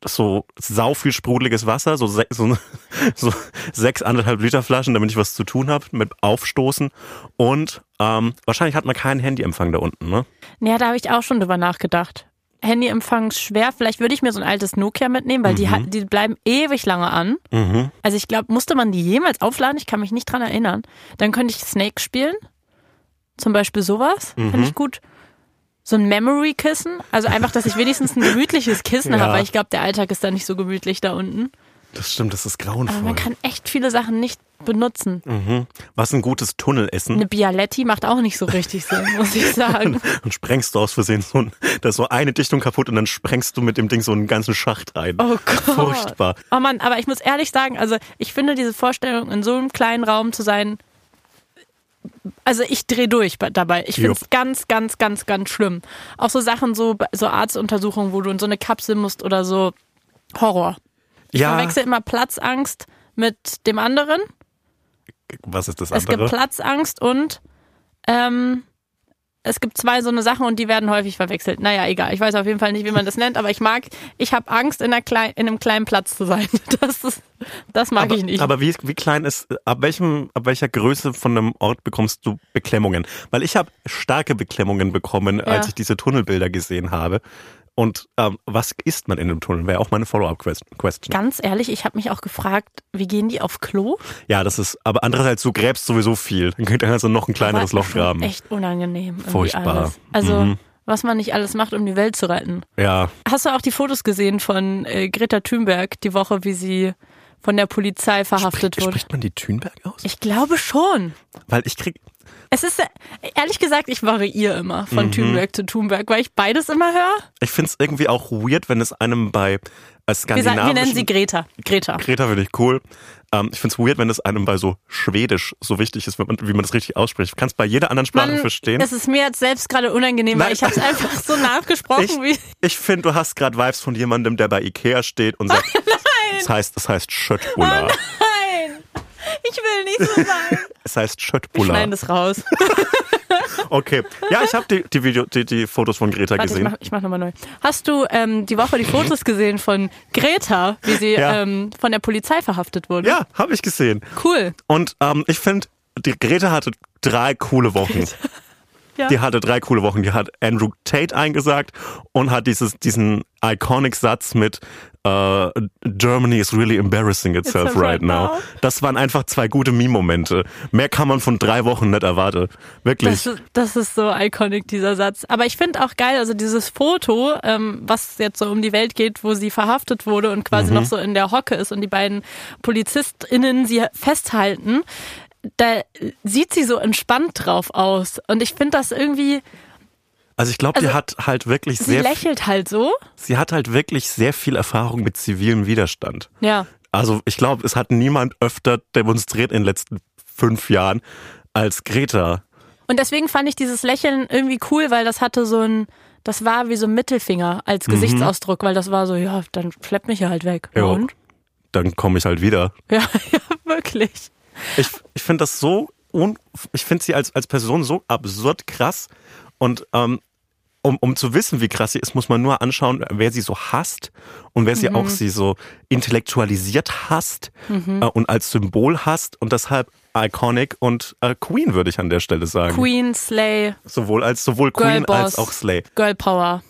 Speaker 2: so sau viel sprudeliges Wasser, so, se so, [laughs] so sechs anderthalb Liter Flaschen, damit ich was zu tun habe mit Aufstoßen und ähm, wahrscheinlich hat man keinen Handyempfang da unten, ne?
Speaker 1: Ja, da habe ich auch schon drüber nachgedacht. Handyempfang ist schwer. Vielleicht würde ich mir so ein altes Nokia mitnehmen, weil die, hat- die bleiben ewig lange an.
Speaker 2: Mhm.
Speaker 1: Also ich glaube, musste man die jemals aufladen? Ich kann mich nicht dran erinnern. Dann könnte ich Snake spielen. Zum Beispiel sowas.
Speaker 2: Mhm.
Speaker 1: Finde ich gut. So ein Memory-Kissen. Also einfach, dass ich wenigstens ein gemütliches Kissen
Speaker 2: Ja.
Speaker 1: habe, weil ich glaube, der Alltag ist da nicht so gemütlich da unten.
Speaker 2: Das stimmt, das ist
Speaker 1: Aber
Speaker 2: grauenvoll.
Speaker 1: man kann echt viele Sachen nicht benutzen.
Speaker 2: mhm. Was ein gutes Tunnelessen.
Speaker 1: Eine Bialetti macht auch nicht so richtig Sinn, [laughs] muss ich sagen.
Speaker 2: Dann sprengst du aus Versehen so ein, da ist so eine Dichtung kaputt und dann sprengst du mit dem Ding so einen ganzen Schacht rein.
Speaker 1: Oh Gott.
Speaker 2: Furchtbar.
Speaker 1: Oh Mann, aber ich muss ehrlich sagen, also ich finde diese Vorstellung, in so einem kleinen Raum zu sein, also ich drehe durch bei- dabei. Ich finde es ganz, ganz, ganz, ganz schlimm. Auch so Sachen, so, so Arztuntersuchungen, wo du in so eine Kapsel musst oder so. Horror. Ich
Speaker 2: Ja,
Speaker 1: verwechsel immer Platzangst mit dem anderen.
Speaker 2: was ist das
Speaker 1: Es
Speaker 2: andere?
Speaker 1: gibt Platzangst und ähm, es gibt zwei so eine Sachen und die werden häufig verwechselt. Naja, egal. Ich weiß auf jeden Fall nicht, wie man das nennt, aber ich mag, ich habe Angst, in, klein, in einem kleinen Platz zu sein. [laughs] Das, ist, das mag
Speaker 2: aber,
Speaker 1: ich nicht.
Speaker 2: Aber wie, wie klein ist, ab welchem, ab welcher Größe von einem Ort bekommst du Beklemmungen? Weil ich habe starke Beklemmungen bekommen, als ich diese Tunnelbilder gesehen habe. Und ähm, was isst man in einem Tunnel? Wäre auch meine Follow-up-Question.
Speaker 1: Ganz ehrlich, ich habe mich auch gefragt, wie gehen die auf Klo?
Speaker 2: Ja, das ist, aber andererseits, du gräbst sowieso viel. Dann könnt ihr also noch ein kleineres Loch graben.
Speaker 1: Echt unangenehm.
Speaker 2: Furchtbar.
Speaker 1: Alles. Also,
Speaker 2: Mhm.
Speaker 1: was man nicht alles macht, um die Welt zu retten.
Speaker 2: Ja,
Speaker 1: Hast du auch die Fotos gesehen von äh, Greta Thunberg die Woche, wie sie von der Polizei verhaftet
Speaker 2: Sprich,
Speaker 1: wurde?
Speaker 2: spricht man die Thünberg aus?
Speaker 1: Ich glaube schon.
Speaker 2: Weil ich krieg,
Speaker 1: Es ist, ehrlich gesagt, ich variiere immer von
Speaker 2: Mhm.
Speaker 1: Thunberg zu Thunberg, weil ich beides immer höre.
Speaker 2: ich find's irgendwie auch weird, wenn es einem bei äh,
Speaker 1: Wir, sagen,
Speaker 2: skandinavischen...
Speaker 1: wir nennen sie Greta. Greta.
Speaker 2: Greta finde ich cool. Ähm, ich find's weird, wenn es einem bei so Schwedisch so wichtig ist, man, wie man das richtig ausspricht. Ich kann es bei jeder anderen Sprache
Speaker 1: Mann,
Speaker 2: verstehen.
Speaker 1: Es ist mir jetzt selbst gerade unangenehm, weil
Speaker 2: Nein.
Speaker 1: ich habe es [laughs] einfach so nachgesprochen,
Speaker 2: Ich,
Speaker 1: wie.
Speaker 2: ich finde, du hast gerade Vibes von jemandem, der bei Ikea steht und sagt, [laughs] es heißt, es heißt Schöttbullar.
Speaker 1: Nein! Ich will nicht so sein. [laughs]
Speaker 2: es heißt Schöttbullar.
Speaker 1: schneiden das raus. [laughs]
Speaker 2: Okay. Ja, ich habe die, die, Video, die, die Fotos von Greta
Speaker 1: Warte, ich
Speaker 2: gesehen.
Speaker 1: ich mach nochmal neu. Hast du ähm, die Woche die Fotos gesehen von Greta, wie sie
Speaker 2: Ja.
Speaker 1: ähm, von der Polizei verhaftet wurde?
Speaker 2: Ja, habe ich gesehen.
Speaker 1: Cool.
Speaker 2: Und ähm, ich finde, die Greta hatte drei coole Wochen.
Speaker 1: Ja.
Speaker 2: Die hatte drei coole Wochen. Die hat Andrew Tate eingesagt und hat dieses, diesen iconic Satz mit äh, Germany is really embarrassing itself right
Speaker 1: right
Speaker 2: now.
Speaker 1: now.
Speaker 2: Das waren einfach zwei gute Meme-Momente. Mehr kann man von drei Wochen nicht erwarten. Wirklich.
Speaker 1: Das, ist- das ist so iconic, dieser Satz. Aber ich finde auch geil, also dieses Foto, ähm, was jetzt so um die Welt geht, wo sie verhaftet wurde und quasi noch so in der Hocke ist und die beiden PolizistInnen sie festhalten, da sieht sie so entspannt drauf aus. Und ich finde das irgendwie,
Speaker 2: Also ich glaube, die
Speaker 1: Also,
Speaker 2: hat halt wirklich
Speaker 1: sie
Speaker 2: sehr,
Speaker 1: lächelt halt so.
Speaker 2: sie hat halt wirklich sehr viel Erfahrung mit zivilem Widerstand.
Speaker 1: Ja.
Speaker 2: Also ich glaube, es hat niemand öfter demonstriert in den letzten fünf Jahren als Greta.
Speaker 1: Und deswegen fand ich dieses Lächeln irgendwie cool, weil das hatte so ein, das war wie so ein Mittelfinger als Gesichtsausdruck, weil das war so, ja, dann schleppt mich ja halt weg. Ja. Und?
Speaker 2: Dann komme ich halt wieder.
Speaker 1: Ja, [laughs] ja, wirklich.
Speaker 2: Ich, ich finde das so, un, ich finde sie als, als Person so absurd krass. Und ähm, um, um zu wissen, wie krass sie ist, muss man nur anschauen, wer sie so hasst und wer sie auch sie so intellektualisiert hasst äh, und als Symbol hasst und deshalb iconic und äh, Queen würde ich an der Stelle sagen.
Speaker 1: Queen, Slay,
Speaker 2: Sowohl als sowohl Queen
Speaker 1: Girlboss.
Speaker 2: als auch Slay.
Speaker 1: Girl Power.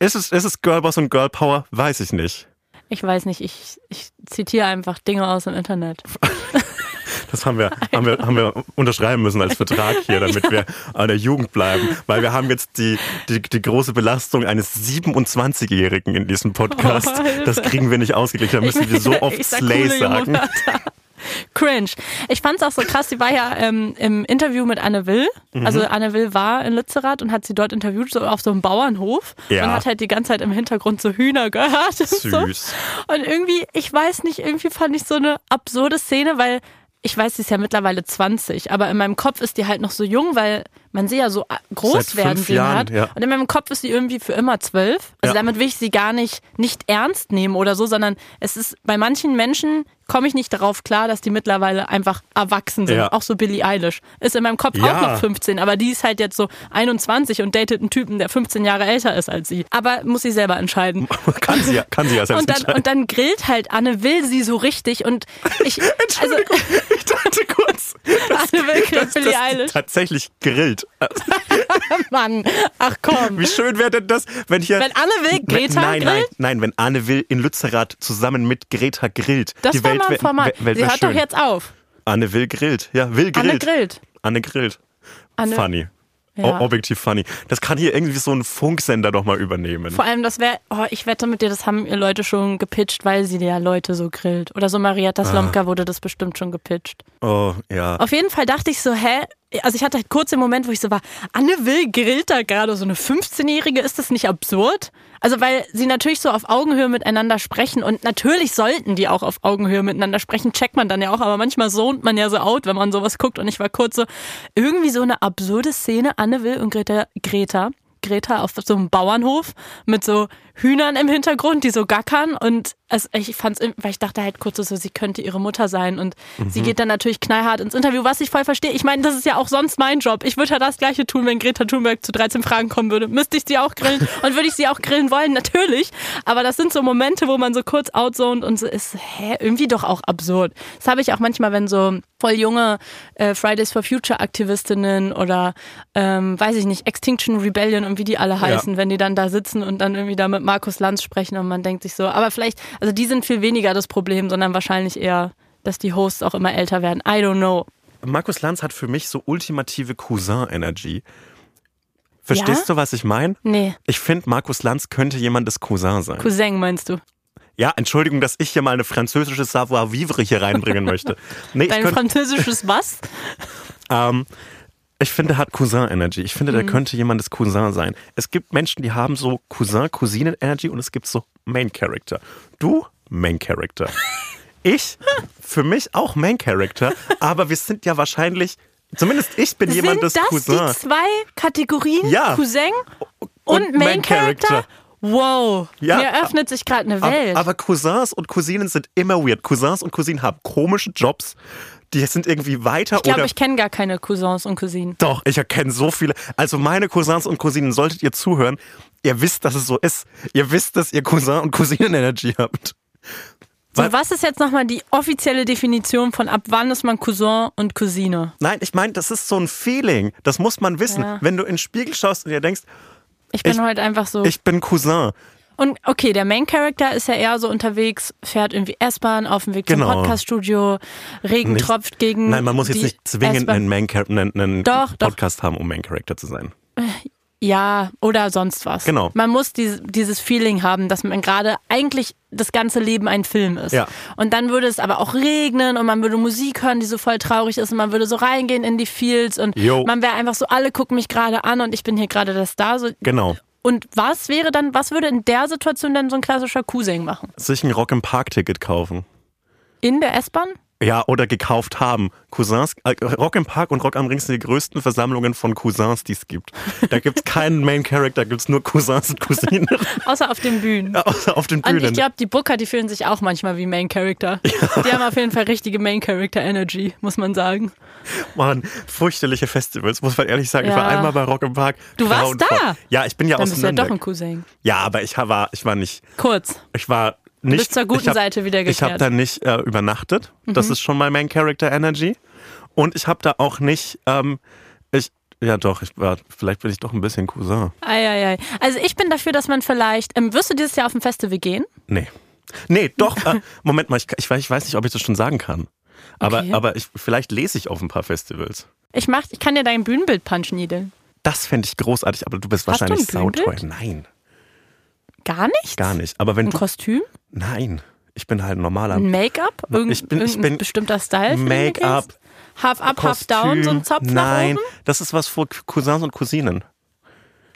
Speaker 2: Ist es, ist es Girlboss und Girl Power? Weiß ich nicht.
Speaker 1: Ich weiß nicht, ich, ich zitiere einfach Dinge aus dem Internet. [laughs]
Speaker 2: Das haben wir, haben wir, haben wir unterschreiben müssen als Vertrag hier, damit [laughs] wir an der Jugend bleiben. Weil wir haben jetzt die, die, die große Belastung eines 27-Jährigen in diesem Podcast.
Speaker 1: Oh,
Speaker 2: das kriegen wir nicht ausgeglichen. Da müssen wir so [laughs] oft Slay sagen.
Speaker 1: Cringe. Ich fand's auch so krass, sie war ja ähm, im Interview mit Anne Will.
Speaker 2: Mhm.
Speaker 1: Also Anne Will war in Lützerath und hat sie dort interviewt, so auf so einem Bauernhof.
Speaker 2: Ja.
Speaker 1: Und hat halt die ganze Zeit im Hintergrund so Hühner gehört. und So.
Speaker 2: Süß.
Speaker 1: Und irgendwie, ich weiß nicht, irgendwie fand ich so eine absurde Szene, weil ich weiß, sie ist ja mittlerweile 20, aber in meinem Kopf ist die halt noch so jung, weil man sie ja so äh, groß
Speaker 2: Seit
Speaker 1: werden sehen
Speaker 2: Jahren,
Speaker 1: hat.
Speaker 2: ja.
Speaker 1: Und in meinem Kopf ist sie irgendwie für immer zwölf. Also
Speaker 2: Ja.
Speaker 1: damit will ich sie gar nicht, nicht ernst nehmen oder so, sondern es ist bei manchen Menschen komme ich nicht darauf klar, dass die mittlerweile einfach erwachsen sind.
Speaker 2: Ja.
Speaker 1: Auch so Billie Eilish. Ist in meinem Kopf
Speaker 2: Ja.
Speaker 1: auch noch 15, aber die ist halt jetzt so 21 und datet einen Typen, der 15 Jahre älter ist als sie. Aber muss sie selber entscheiden. [laughs]
Speaker 2: Kann sie ja, kann sie ja selbst
Speaker 1: Und dann,
Speaker 2: entscheiden.
Speaker 1: und dann grillt halt Anne Will sie so richtig und ich, [laughs] also [laughs]
Speaker 2: ich dachte kurz, dass,
Speaker 1: Anne Will grillt
Speaker 2: dass,
Speaker 1: Billie
Speaker 2: dass
Speaker 1: Eilish.
Speaker 2: tatsächlich grillt.
Speaker 1: Mann, ach komm.
Speaker 2: Wie schön wäre denn das, wenn hier...
Speaker 1: Wenn Anne Will Greta
Speaker 2: nein, nein,
Speaker 1: grillt?
Speaker 2: nein, wenn Anne Will in Lützerath zusammen mit Greta grillt.
Speaker 1: Das war
Speaker 2: Welt wär-
Speaker 1: Format.
Speaker 2: wär- wär-
Speaker 1: Sie hört doch
Speaker 2: schön.
Speaker 1: jetzt auf.
Speaker 2: Anne Will grillt. Ja, Will grillt.
Speaker 1: Anne grillt.
Speaker 2: Anne grillt.
Speaker 1: Anne,
Speaker 2: Funny.
Speaker 1: Ja.
Speaker 2: Objektiv funny. Das kann hier irgendwie so ein Funksender doch mal übernehmen.
Speaker 1: Vor allem, das wäre, oh, ich wette mit dir, das haben ihr Leute schon gepitcht, weil sie ja Leute so grillt. Oder so Marietta
Speaker 2: Ah.
Speaker 1: Slomka wurde das bestimmt schon gepitcht.
Speaker 2: Oh, ja.
Speaker 1: Auf jeden Fall dachte ich so, hä? Also ich hatte halt kurz den Moment, wo ich so war, Anne Will grillt da gerade so eine 15-Jährige, ist das nicht absurd? Also weil sie natürlich so auf Augenhöhe miteinander sprechen und natürlich sollten die auch auf Augenhöhe miteinander sprechen, checkt man dann ja auch, aber manchmal sohnt man ja so out, wenn man sowas guckt und ich war kurz so, irgendwie so eine absurde Szene, Anne Will und Greta, Greta, Greta auf so einem Bauernhof mit so Hühnern im Hintergrund, die so gackern und es, ich fand's, weil ich dachte halt kurz so, sie könnte ihre Mutter sein und
Speaker 2: Mhm.
Speaker 1: sie geht dann natürlich knallhart ins Interview, was ich voll verstehe. Ich meine, das ist ja auch sonst mein Job. Ich würde ja das Gleiche tun, wenn Greta Thunberg zu 13 Fragen kommen würde. Müsste ich sie auch grillen [laughs] und würde ich sie auch grillen wollen, natürlich. Aber das sind so Momente, wo man so kurz outzoned und so ist, hä, irgendwie doch auch absurd. Das habe ich auch manchmal, wenn so voll junge äh, Fridays for Future Aktivistinnen oder ähm, weiß ich nicht, Extinction Rebellion und wie die alle heißen, wenn die dann da sitzen und dann irgendwie da mit Markus Lanz sprechen und man denkt sich so, aber vielleicht, also die sind viel weniger das Problem, sondern wahrscheinlich eher, dass die Hosts auch immer älter werden. I don't know.
Speaker 2: Markus Lanz hat für mich so ultimative Cousin-Energy. Verstehst du, was ich meine?
Speaker 1: Nee,
Speaker 2: Ich finde, Markus Lanz könnte jemandes Cousin sein.
Speaker 1: Cousin meinst du?
Speaker 2: ja, Entschuldigung, dass ich hier mal eine französische Savoir-vivre hier reinbringen möchte. [laughs] Nee, ich,
Speaker 1: Dein
Speaker 2: könnt,
Speaker 1: französisches was? [laughs]
Speaker 2: ähm, ich finde, er hat Cousin-Energy. Ich finde,
Speaker 1: Mhm.
Speaker 2: der könnte jemandes Cousin sein. Es gibt Menschen, die haben so Cousin-Cousinen-Energy und es gibt so Main-Character. Du, Main-Character. [laughs] ich, für mich auch Main-Character, aber wir sind ja wahrscheinlich, zumindest ich bin jemandes
Speaker 1: sind das
Speaker 2: Cousin.
Speaker 1: die zwei Kategorien?
Speaker 2: Ja.
Speaker 1: Cousin und,
Speaker 2: Und
Speaker 1: Main
Speaker 2: Main
Speaker 1: Character?
Speaker 2: Character.
Speaker 1: Wow,
Speaker 2: Ja.
Speaker 1: mir öffnet sich gerade eine
Speaker 2: Aber,
Speaker 1: Welt.
Speaker 2: aber Cousins und Cousinen sind immer weird. Cousins und Cousinen haben komische Jobs. Die sind irgendwie weiter
Speaker 1: ich glaube, ich kenne gar keine Cousins und Cousinen.
Speaker 2: Doch, ich erkenne so viele. Also meine Cousins und Cousinen, solltet ihr zuhören, ihr wisst, dass es so ist. Ihr wisst, dass ihr Cousin und Cousinen-Energy habt.
Speaker 1: So, was ist jetzt nochmal die offizielle Definition von ab wann ist man Cousin und Cousine?
Speaker 2: Nein, ich meine, das ist so ein Feeling. Das muss man wissen.
Speaker 1: Ja.
Speaker 2: Wenn du in den Spiegel schaust und dir denkst,
Speaker 1: Ich bin
Speaker 2: Ich-
Speaker 1: heute einfach so.
Speaker 2: ich bin Cousin.
Speaker 1: Und okay, der Main Character ist ja eher so unterwegs, fährt irgendwie S-Bahn auf dem Weg
Speaker 2: Genau.
Speaker 1: zum Podcaststudio, Regen
Speaker 2: Nicht-
Speaker 1: tropft gegen.
Speaker 2: Nein, man muss jetzt
Speaker 1: die
Speaker 2: nicht zwingend einen, Main einen, einen
Speaker 1: Doch, doch.
Speaker 2: Podcast haben, um Main Character zu sein.
Speaker 1: Ja, oder sonst was.
Speaker 2: Genau.
Speaker 1: Man muss dieses, dieses Feeling haben, dass man gerade eigentlich das ganze Leben ein Film ist.
Speaker 2: Ja.
Speaker 1: Und dann würde es aber auch regnen und man würde Musik hören, die so voll traurig ist und man würde so reingehen in die Fields und
Speaker 2: Jo.
Speaker 1: man wäre einfach so, alle gucken mich gerade an und ich bin hier gerade der Star. So.
Speaker 2: Genau.
Speaker 1: Und was wäre dann, was würde in der Situation denn so ein klassischer Cousin machen?
Speaker 2: Sich ein Rock im Park Ticket kaufen.
Speaker 1: In der S-Bahn?
Speaker 2: Ja, oder gekauft haben. Cousins, äh, Rock im Park und Rock am Ring sind die größten Versammlungen von Cousins, die es gibt. Da gibt es [laughs] keinen Main Character, da gibt es nur Cousins und Cousinen. [laughs]
Speaker 1: Außer auf den Bühnen.
Speaker 2: Außer auf den
Speaker 1: Und ich
Speaker 2: Bühnen.
Speaker 1: glaube, die Booker, die fühlen sich auch manchmal wie Main Character. Die haben auf jeden Fall richtige Main Character Energy, muss man sagen.
Speaker 2: Mann, fürchterliche Festivals, muss man ehrlich sagen. Ich
Speaker 1: Ja.
Speaker 2: war einmal bei Rock im Park.
Speaker 1: Du warst da?
Speaker 2: Ja, ich bin ja
Speaker 1: Dann
Speaker 2: aus
Speaker 1: bist du ja doch ein Cousin.
Speaker 2: Ja, aber ich war, ich war nicht,
Speaker 1: Kurz.
Speaker 2: ich war nicht.
Speaker 1: bist zur guten
Speaker 2: hab,
Speaker 1: Seite wieder
Speaker 2: Ich habe
Speaker 1: gekehrt. Mhm.
Speaker 2: da nicht äh, übernachtet. Das ist schon mal Main Character Energy. Und ich habe da auch nicht, ähm, ich, ja doch, ich war, vielleicht bin ich doch ein bisschen Cousin.
Speaker 1: Eieiei. Also ich bin dafür, dass man vielleicht, ähm, wirst du dieses Jahr auf ein Festival gehen?
Speaker 2: Nee. Nee, doch. Äh, Moment mal, ich, ich, weiß- ich weiß nicht, ob ich das schon sagen kann. Aber,
Speaker 1: Okay.
Speaker 2: aber ich, vielleicht lese ich auf ein paar Festivals.
Speaker 1: Ich mach, ich kann dir dein Bühnenbild punchen, Idel.
Speaker 2: Das fände ich großartig, aber du bist
Speaker 1: Hast du
Speaker 2: wahrscheinlich
Speaker 1: ein Bühnenbild?
Speaker 2: sauteuer. Nein,
Speaker 1: Gar nicht?
Speaker 2: gar nicht. Aber wenn
Speaker 1: Ein
Speaker 2: du.
Speaker 1: Kostüm?
Speaker 2: Nein, ich bin halt ein normaler.
Speaker 1: Make-up? Irgend,
Speaker 2: Ich bin- ich bin-
Speaker 1: bestimmter Style?
Speaker 2: Make-up?
Speaker 1: Half up, half down, so ein Zopf
Speaker 2: Nein,
Speaker 1: nach oben?
Speaker 2: das ist was für Cousins und Cousinen.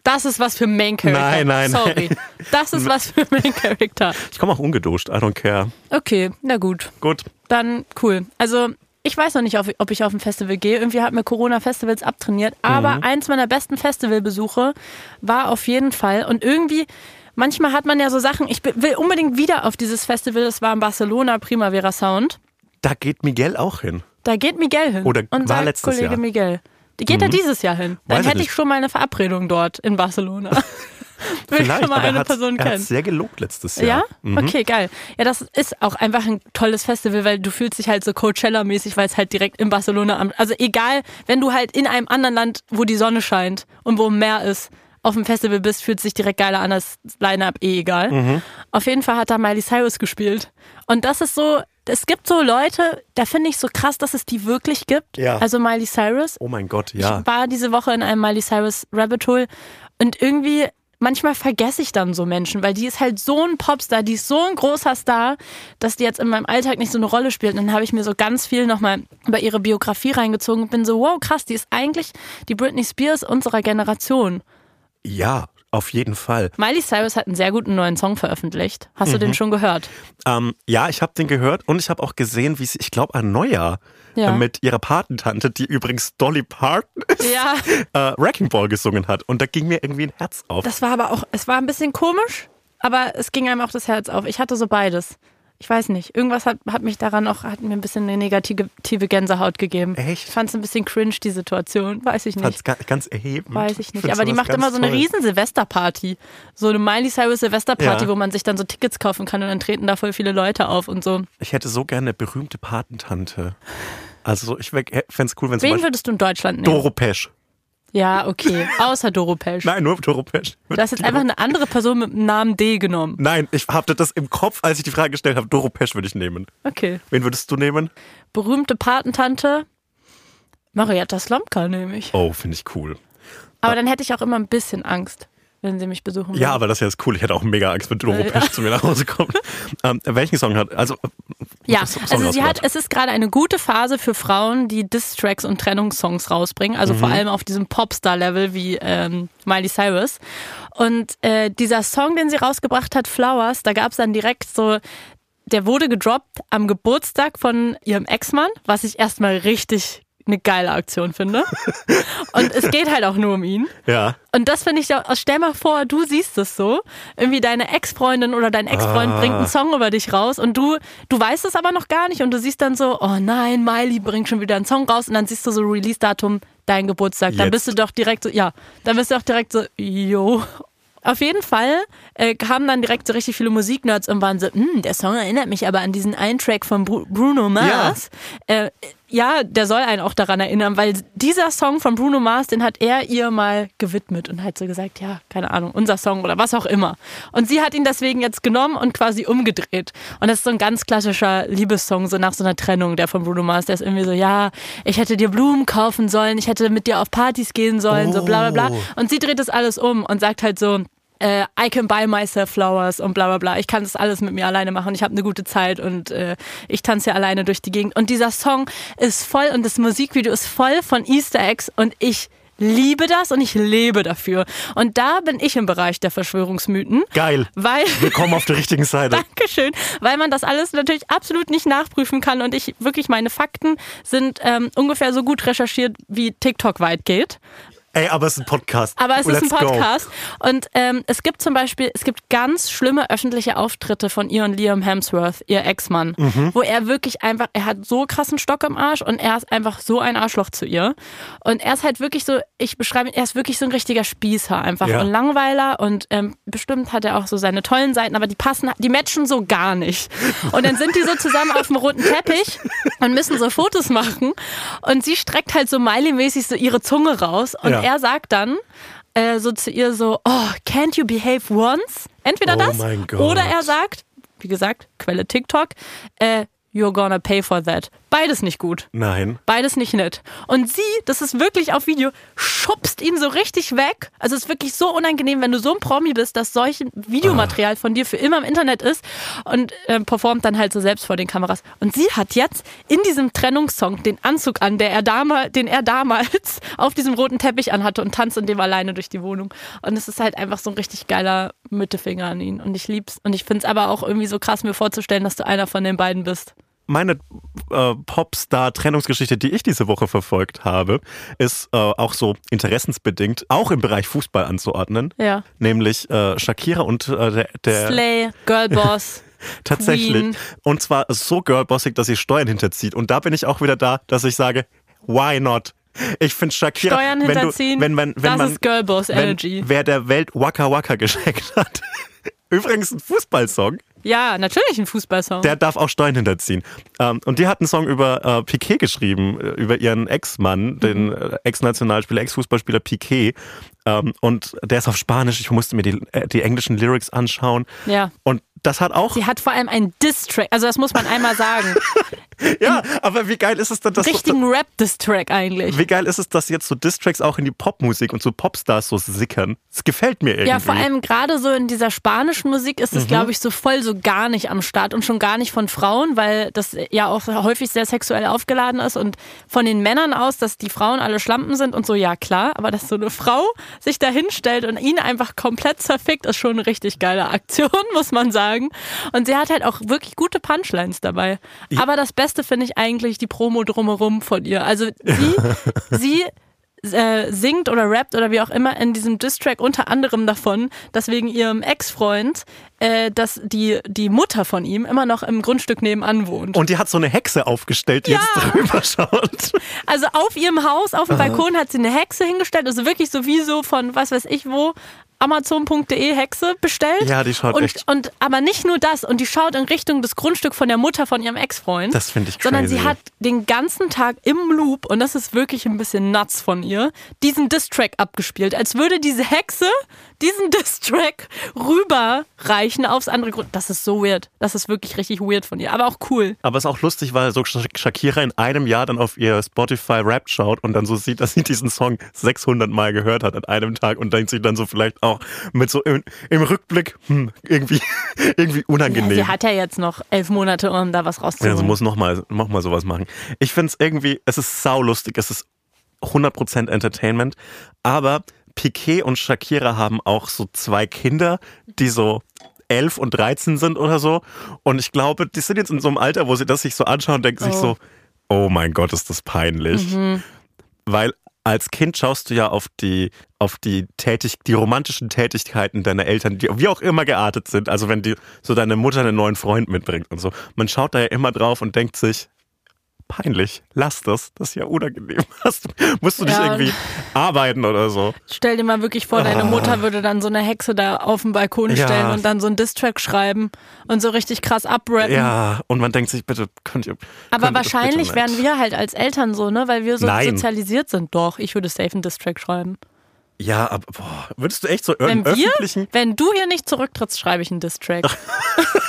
Speaker 1: Das ist was für Main Character.
Speaker 2: Nein, nein,
Speaker 1: Sorry. Das ist was für Main Character. [laughs]
Speaker 2: Ich komme auch ungeduscht, I don't care.
Speaker 1: Okay, na gut.
Speaker 2: Gut.
Speaker 1: Dann cool. Also ich weiß noch nicht, ob ich auf ein Festival gehe. Irgendwie hat mir Corona Festivals abtrainiert. Aber
Speaker 2: Mhm.
Speaker 1: eins meiner besten Festivalbesuche war auf jeden Fall. Und irgendwie, manchmal hat man ja so Sachen, ich will unbedingt wieder auf dieses Festival. Das war in Barcelona, Primavera Sound.
Speaker 2: Da geht Miguel auch hin.
Speaker 1: Da geht Miguel hin.
Speaker 2: Oder
Speaker 1: unser
Speaker 2: war letztes
Speaker 1: Kollege
Speaker 2: Jahr. Mhm.
Speaker 1: Miguel. Die geht er dieses Jahr hin. Dann
Speaker 2: Weiß
Speaker 1: hätte ich schon mal eine Verabredung dort in Barcelona. [laughs] Will
Speaker 2: Vielleicht,
Speaker 1: schon mal
Speaker 2: er
Speaker 1: eine Person
Speaker 2: er
Speaker 1: kennen.
Speaker 2: hat's sehr gelobt letztes Jahr.
Speaker 1: Ja?
Speaker 2: Mhm.
Speaker 1: Okay, geil. Ja, das ist auch einfach ein tolles Festival, weil du fühlst dich halt so Coachella-mäßig, weil es halt direkt in Barcelona am, also egal, wenn du halt in einem anderen Land, wo die Sonne scheint und wo Meer ist, auf dem Festival bist, fühlt sich direkt geiler an, das Line-Up eh egal.
Speaker 2: Mhm.
Speaker 1: Auf jeden Fall hat da Miley Cyrus gespielt. Und das ist so, es gibt so Leute, da finde ich so krass, dass es die wirklich gibt.
Speaker 2: Ja.
Speaker 1: Also Miley Cyrus.
Speaker 2: Oh mein Gott, ja.
Speaker 1: Ich war diese Woche in einem Miley Cyrus Rabbit Hole und irgendwie manchmal vergesse ich dann so Menschen, weil die ist halt so ein Popstar, die ist so ein großer Star, dass die jetzt in meinem Alltag nicht so eine Rolle spielt. Und dann habe ich mir so ganz viel nochmal über ihre Biografie reingezogen und bin so, wow, krass, die ist eigentlich die Britney Spears unserer Generation.
Speaker 2: Ja, auf jeden Fall.
Speaker 1: Miley Cyrus hat einen sehr guten neuen Song veröffentlicht. Hast du den schon gehört?
Speaker 2: Ähm, ja, ich habe den gehört und ich habe auch gesehen, wie sie, ich glaube, ein Neujahr
Speaker 1: Ja.
Speaker 2: äh, mit ihrer Patentante, die übrigens Dolly Parton ist,
Speaker 1: Ja, [laughs]
Speaker 2: äh, Wrecking Ball gesungen hat. Und da ging mir irgendwie ein Herz auf.
Speaker 1: das war aber auch, es war ein bisschen komisch. aber es ging einem auch das Herz auf. Ich hatte so beides. Ich weiß nicht. Irgendwas hat, hat mich daran auch, hat mir ein bisschen eine negative Gänsehaut gegeben.
Speaker 2: Echt?
Speaker 1: Ich fand es ein bisschen cringe, die Situation. Weiß ich nicht.
Speaker 2: Fand's ga- ganz erhebend.
Speaker 1: Weiß ich nicht.
Speaker 2: Find's
Speaker 1: Aber die macht immer
Speaker 2: ganz
Speaker 1: so eine
Speaker 2: toll.
Speaker 1: riesen Silvesterparty. So eine Miley Cyrus Silvesterparty,
Speaker 2: Ja.
Speaker 1: wo man sich dann so Tickets kaufen kann und dann treten da voll viele Leute auf und so.
Speaker 2: Ich hätte so gerne eine berühmte Patentante. Also ich fände es cool, wenn zum
Speaker 1: Wen würdest du in Deutschland nehmen?
Speaker 2: Doro Pesch.
Speaker 1: Ja, okay. Außer Doro Pesch.
Speaker 2: Nein, nur Doro Pesch.
Speaker 1: Du hast jetzt einfach eine andere Person mit dem Namen D genommen.
Speaker 2: Nein, ich hatte das im Kopf, als ich die Frage gestellt habe. Doro Pesch würde ich nehmen.
Speaker 1: Okay.
Speaker 2: Wen würdest du nehmen?
Speaker 1: Berühmte Patentante. Marietta Slomka nehme ich.
Speaker 2: Oh, finde ich cool.
Speaker 1: Aber dann hätte ich auch immer ein bisschen Angst, wenn sie mich besuchen
Speaker 2: Ja, aber das ist ja cool. Ich hätte auch mega Angst, wenn Doro Pesch zu mir nach Hause kommt. [laughs] Ähm, welchen Song hat? Also
Speaker 1: Ja,
Speaker 2: Song
Speaker 1: also sie hat, es ist gerade eine gute Phase für Frauen, die Diss-Tracks und Trennungssongs rausbringen. Also
Speaker 2: Mhm.
Speaker 1: vor allem auf diesem Popstar-Level wie ähm, Miley Cyrus. Und äh, dieser Song, den sie rausgebracht hat, Flowers, da gab es dann direkt so, der wurde gedroppt am Geburtstag von ihrem Ex-Mann, was ich erstmal richtig eine geile Aktion finde. [laughs] Und es geht halt auch nur um ihn.
Speaker 2: Ja.
Speaker 1: Und das finde ich, auch- stell mal vor, du siehst es so. Irgendwie deine Ex-Freundin oder dein Ex-Freund
Speaker 2: Ah.
Speaker 1: bringt einen Song über dich raus und du, du weißt es aber noch gar nicht und du siehst dann so, oh nein, Miley bringt schon wieder einen Song raus und dann siehst du so Release-Datum, dein Geburtstag. Dann
Speaker 2: Jetzt.
Speaker 1: bist du doch direkt so, ja, dann bist du auch direkt so, yo. Auf jeden Fall äh, kamen dann direkt so richtig viele Musiknerds und waren so, "Hm, der Song erinnert mich aber an diesen einen Track von Bru Bruno Mars. Ja. Äh, ja, der soll einen auch daran erinnern, weil dieser Song von Bruno Mars, den hat er ihr mal gewidmet und hat so gesagt, ja, keine Ahnung, unser Song oder was auch immer. Und sie hat ihn deswegen jetzt genommen und quasi umgedreht. Und das ist so ein ganz klassischer Liebessong, so nach so einer Trennung, der von Bruno Mars, der ist irgendwie so, ja, ich hätte dir Blumen kaufen sollen, ich hätte mit dir auf Partys gehen sollen, so bla bla bla.
Speaker 2: Oh.
Speaker 1: Und sie dreht das alles um und sagt halt so, äh, I can buy myself flowers und bla bla bla. Ich kann das alles mit mir alleine machen. Ich habe eine gute Zeit und äh, ich tanze alleine durch die Gegend. Und dieser Song ist voll und das Musikvideo ist voll von Easter Eggs und ich liebe das und ich lebe dafür. Und da bin ich im Bereich der Verschwörungsmythen.
Speaker 2: Geil.
Speaker 1: Weil
Speaker 2: Willkommen auf der richtigen Seite. [laughs]
Speaker 1: Dankeschön, weil man das alles natürlich absolut nicht nachprüfen kann und ich wirklich meine Fakten sind ähm, ungefähr so gut recherchiert, wie TikTok weit geht.
Speaker 2: Ey, aber es ist ein Podcast.
Speaker 1: Aber es
Speaker 2: Let's
Speaker 1: ist ein
Speaker 2: go.
Speaker 1: Podcast. Und ähm, es gibt zum Beispiel, es gibt ganz schlimme öffentliche Auftritte von ihr und Liam Hemsworth, ihr Ex-Mann,
Speaker 2: Mhm.
Speaker 1: wo er wirklich einfach, er hat so krassen Stock im Arsch und er ist einfach so ein Arschloch zu ihr. Und er ist halt wirklich so, ich beschreibe ihn, er ist wirklich so ein richtiger Spießer einfach
Speaker 2: Ja.
Speaker 1: und Langweiler und ähm, bestimmt hat er auch so seine tollen Seiten, aber die passen, die matchen so gar nicht. Und dann sind die so zusammen auf dem roten Teppich und müssen so Fotos machen und sie streckt halt so Miley-mäßig so ihre Zunge raus und
Speaker 2: Ja.
Speaker 1: Er sagt dann äh, so zu ihr so, oh, can't you behave once? Entweder
Speaker 2: Oh
Speaker 1: das oder er sagt, wie gesagt, Quelle TikTok, äh, you're gonna pay for that. Beides nicht gut.
Speaker 2: Nein.
Speaker 1: Beides nicht nett. Und sie, das ist wirklich auf Video, schubst ihn so richtig weg. Also es ist wirklich so unangenehm, wenn du so ein Promi bist, dass solch Videomaterial von dir für immer im Internet ist und äh, performt dann halt so selbst vor den Kameras. Und sie hat jetzt in diesem Trennungssong den Anzug an, der er damals, den er damals [laughs] auf diesem roten Teppich anhatte und tanzt in dem alleine durch die Wohnung. Und es ist halt einfach so ein richtig geiler Mittelfinger an ihn. Und ich lieb's. Und ich find's aber auch irgendwie so krass, mir vorzustellen, dass du einer von den beiden bist.
Speaker 2: Meine äh, Popstar-Trennungsgeschichte, die ich diese Woche verfolgt habe, ist äh, auch so interessensbedingt, auch im Bereich Fußball anzuordnen.
Speaker 1: Ja.
Speaker 2: Nämlich äh, Shakira und äh, der, der
Speaker 1: Slay, Girlboss. [laughs]
Speaker 2: tatsächlich.
Speaker 1: Queen.
Speaker 2: Und zwar so girlbossig, dass sie Steuern hinterzieht. Und da bin ich auch wieder da, dass ich sage, why not? Ich finde Shakira,
Speaker 1: Steuern
Speaker 2: wenn du,
Speaker 1: hinterziehen,
Speaker 2: wenn man, wenn
Speaker 1: das
Speaker 2: man,
Speaker 1: ist Girlboss Energy.
Speaker 2: wer der Welt Waka Waka geschenkt hat. [laughs] Übrigens ein Fußballsong.
Speaker 1: Ja, natürlich ein Fußballsong.
Speaker 2: Der darf auch Steuern hinterziehen. Ähm, und die hat einen Song über äh, Piquet geschrieben, äh, über ihren Ex-Mann, den äh, Ex-Nationalspieler, Ex-Fußballspieler Piquet. Ähm, und der ist auf Spanisch. Ich musste mir die, die englischen Lyrics anschauen.
Speaker 1: ja.
Speaker 2: Und das hat auch.
Speaker 1: Sie hat vor allem einen Diss-Track, also das muss man einmal sagen. [laughs]
Speaker 2: Ja, aber wie geil ist es denn, dass so,
Speaker 1: Richtigen Rap-Diss-Track eigentlich.
Speaker 2: wie geil ist es, dass jetzt so Distracks auch in die Popmusik und so Popstars so sickern? Das gefällt mir irgendwie.
Speaker 1: Ja, vor allem gerade so in dieser spanischen Musik ist es,
Speaker 2: Mhm.
Speaker 1: glaube ich, so voll so gar nicht am Start und schon gar nicht von Frauen, weil das ja auch häufig sehr sexuell aufgeladen ist und von den Männern aus, dass die Frauen alle Schlampen sind und so, ja klar, aber dass so eine Frau sich da hinstellt und ihn einfach komplett zerfickt, ist schon eine richtig geile Aktion, [laughs] muss man sagen. Und sie hat halt auch wirklich gute Punchlines dabei. Aber das Beste finde ich eigentlich die Promo drumherum von ihr. Also sie, [laughs] sie äh, singt oder rappt oder wie auch immer in diesem Distrack unter anderem davon, dass wegen ihrem Ex-Freund, äh, dass die, die Mutter von ihm immer noch im Grundstück nebenan wohnt.
Speaker 2: Und die hat so eine Hexe aufgestellt, die
Speaker 1: Ja.
Speaker 2: jetzt [laughs] drüber schaut.
Speaker 1: Also auf ihrem Haus, auf dem Balkon hat sie eine Hexe hingestellt, also wirklich so wie so von was weiß ich wo. Amazon.de Hexe bestellt.
Speaker 2: Ja, die schaut
Speaker 1: und,
Speaker 2: echt-
Speaker 1: Und aber nicht nur das, und die schaut in Richtung des Grundstück von der Mutter von ihrem Ex-Freund.
Speaker 2: Das finde ich
Speaker 1: Sondern
Speaker 2: crazy.
Speaker 1: sie hat den ganzen Tag im Loop, und das ist wirklich ein bisschen nuts von ihr, diesen Distrack abgespielt. Als würde diese Hexe diesen [laughs] Distrack rüberreichen aufs andere Grund. Das ist so weird. Das ist wirklich richtig weird von ihr. Aber auch cool.
Speaker 2: Aber es ist auch lustig, weil so Sha- Shakira in einem Jahr dann auf ihr Spotify Rap schaut und dann so sieht, dass sie diesen Song 600 Mal gehört hat an einem Tag und denkt sich dann so vielleicht auch mit so im, im Rückblick hm, irgendwie, [laughs] irgendwie
Speaker 1: Ja,
Speaker 2: unangenehm.
Speaker 1: sie hat ja jetzt noch elf Monate, um da was rauszuholen.
Speaker 2: Also muss nochmal noch mal sowas machen. Ich finde es irgendwie, es ist saulustig, es ist 100% Entertainment, aber Piquet und Shakira haben auch so zwei Kinder, die so 11 und 13 sind oder so. Und ich glaube, die sind jetzt in so einem Alter, wo sie das sich so anschauen und denken sich
Speaker 1: Oh.
Speaker 2: so, oh mein Gott, ist das peinlich. Weil als Kind schaust du ja auf die, auf die tätig, die romantischen Tätigkeiten deiner Eltern, die wie auch immer geartet sind. Also wenn die, so deine Mutter einen neuen Freund mitbringt und so. Man schaut da ja immer drauf und denkt sich, peinlich, lass das, das ist ja unangenehm. [laughs] Hast, musst du nicht
Speaker 1: Ja.
Speaker 2: irgendwie arbeiten oder so.
Speaker 1: Stell dir mal wirklich vor, deine Mutter würde dann so eine Hexe da auf den Balkon
Speaker 2: Ah. Ja.
Speaker 1: stellen und dann so einen Distrack schreiben und so richtig krass abrappen.
Speaker 2: Ja, und man denkt sich, bitte, könnt ihr.
Speaker 1: Aber
Speaker 2: könnt
Speaker 1: wahrscheinlich wären
Speaker 2: nicht?
Speaker 1: wir halt als Eltern so, ne? Weil wir so
Speaker 2: Nein.
Speaker 1: sozialisiert sind. Doch, ich würde safe einen Distrack schreiben.
Speaker 2: Ja, aber boah, würdest du echt so
Speaker 1: Wenn wir,
Speaker 2: öffentlichen.
Speaker 1: wenn du hier nicht zurücktrittst, schreibe ich einen Distrack. [laughs]